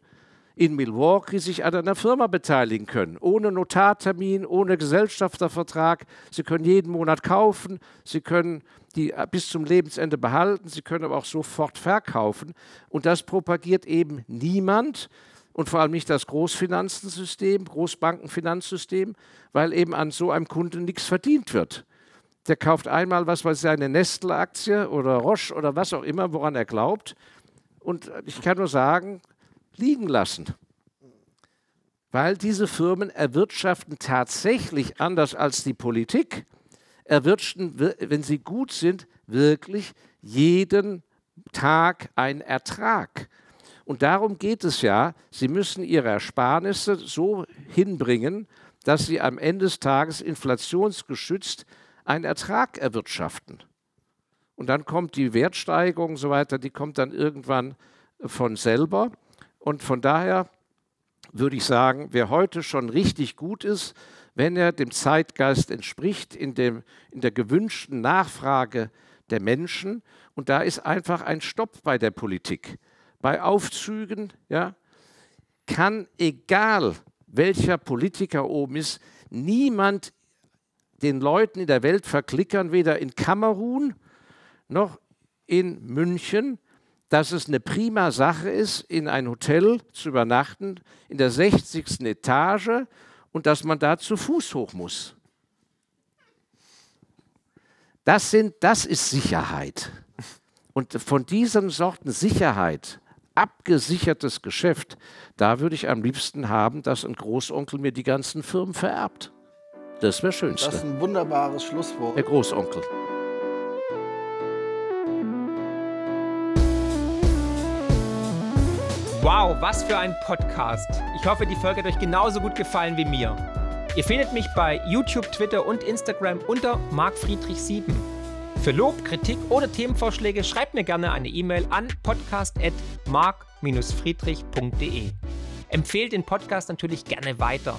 Speaker 3: in Milwaukee sich an einer Firma beteiligen können. Ohne Notartermin, ohne Gesellschaftervertrag. Sie können jeden Monat kaufen, Sie können die bis zum Lebensende behalten, Sie können aber auch sofort verkaufen. Und das propagiert eben niemand und vor allem nicht das Großfinanzensystem, Großbankenfinanzsystem, weil eben an so einem Kunden nichts verdient wird der kauft einmal, was weiß ich, eine Nestle-Aktie oder Roche oder was auch immer, woran er glaubt. Und ich kann nur sagen, liegen lassen. Weil diese Firmen erwirtschaften tatsächlich anders als die Politik, erwirtschaften, wenn sie gut sind, wirklich jeden Tag einen Ertrag. Und darum geht es ja, sie müssen ihre Ersparnisse so hinbringen, dass sie am Ende des Tages inflationsgeschützt einen Ertrag erwirtschaften. Und dann kommt die Wertsteigerung und so weiter, die kommt dann irgendwann von selber. Und von daher würde ich sagen, wer heute schon richtig gut ist, wenn er dem Zeitgeist entspricht, in, dem, in der gewünschten Nachfrage der Menschen, und da ist einfach ein Stopp bei der Politik. Bei Aufzügen ja, kann, egal welcher Politiker oben ist, niemand den Leuten in der Welt verklickern, weder in Kamerun noch in München, dass es eine prima Sache ist, in ein Hotel zu übernachten, in der 60. Etage und dass man da zu Fuß hoch muss. Das, sind, das ist Sicherheit. Und von diesen Sorten Sicherheit, abgesichertes Geschäft, da würde ich am liebsten haben, dass ein Großonkel mir die ganzen Firmen vererbt. Das wäre schönste.
Speaker 2: Das ist ein wunderbares Schlusswort.
Speaker 3: Der Großonkel.
Speaker 1: Wow, was für ein Podcast. Ich hoffe, die Folge hat euch genauso gut gefallen wie mir. Ihr findet mich bei YouTube, Twitter und Instagram unter markfriedrich7. Für Lob, Kritik oder Themenvorschläge schreibt mir gerne eine E-Mail an podcast.mark-friedrich.de. Empfehlt den Podcast natürlich gerne weiter.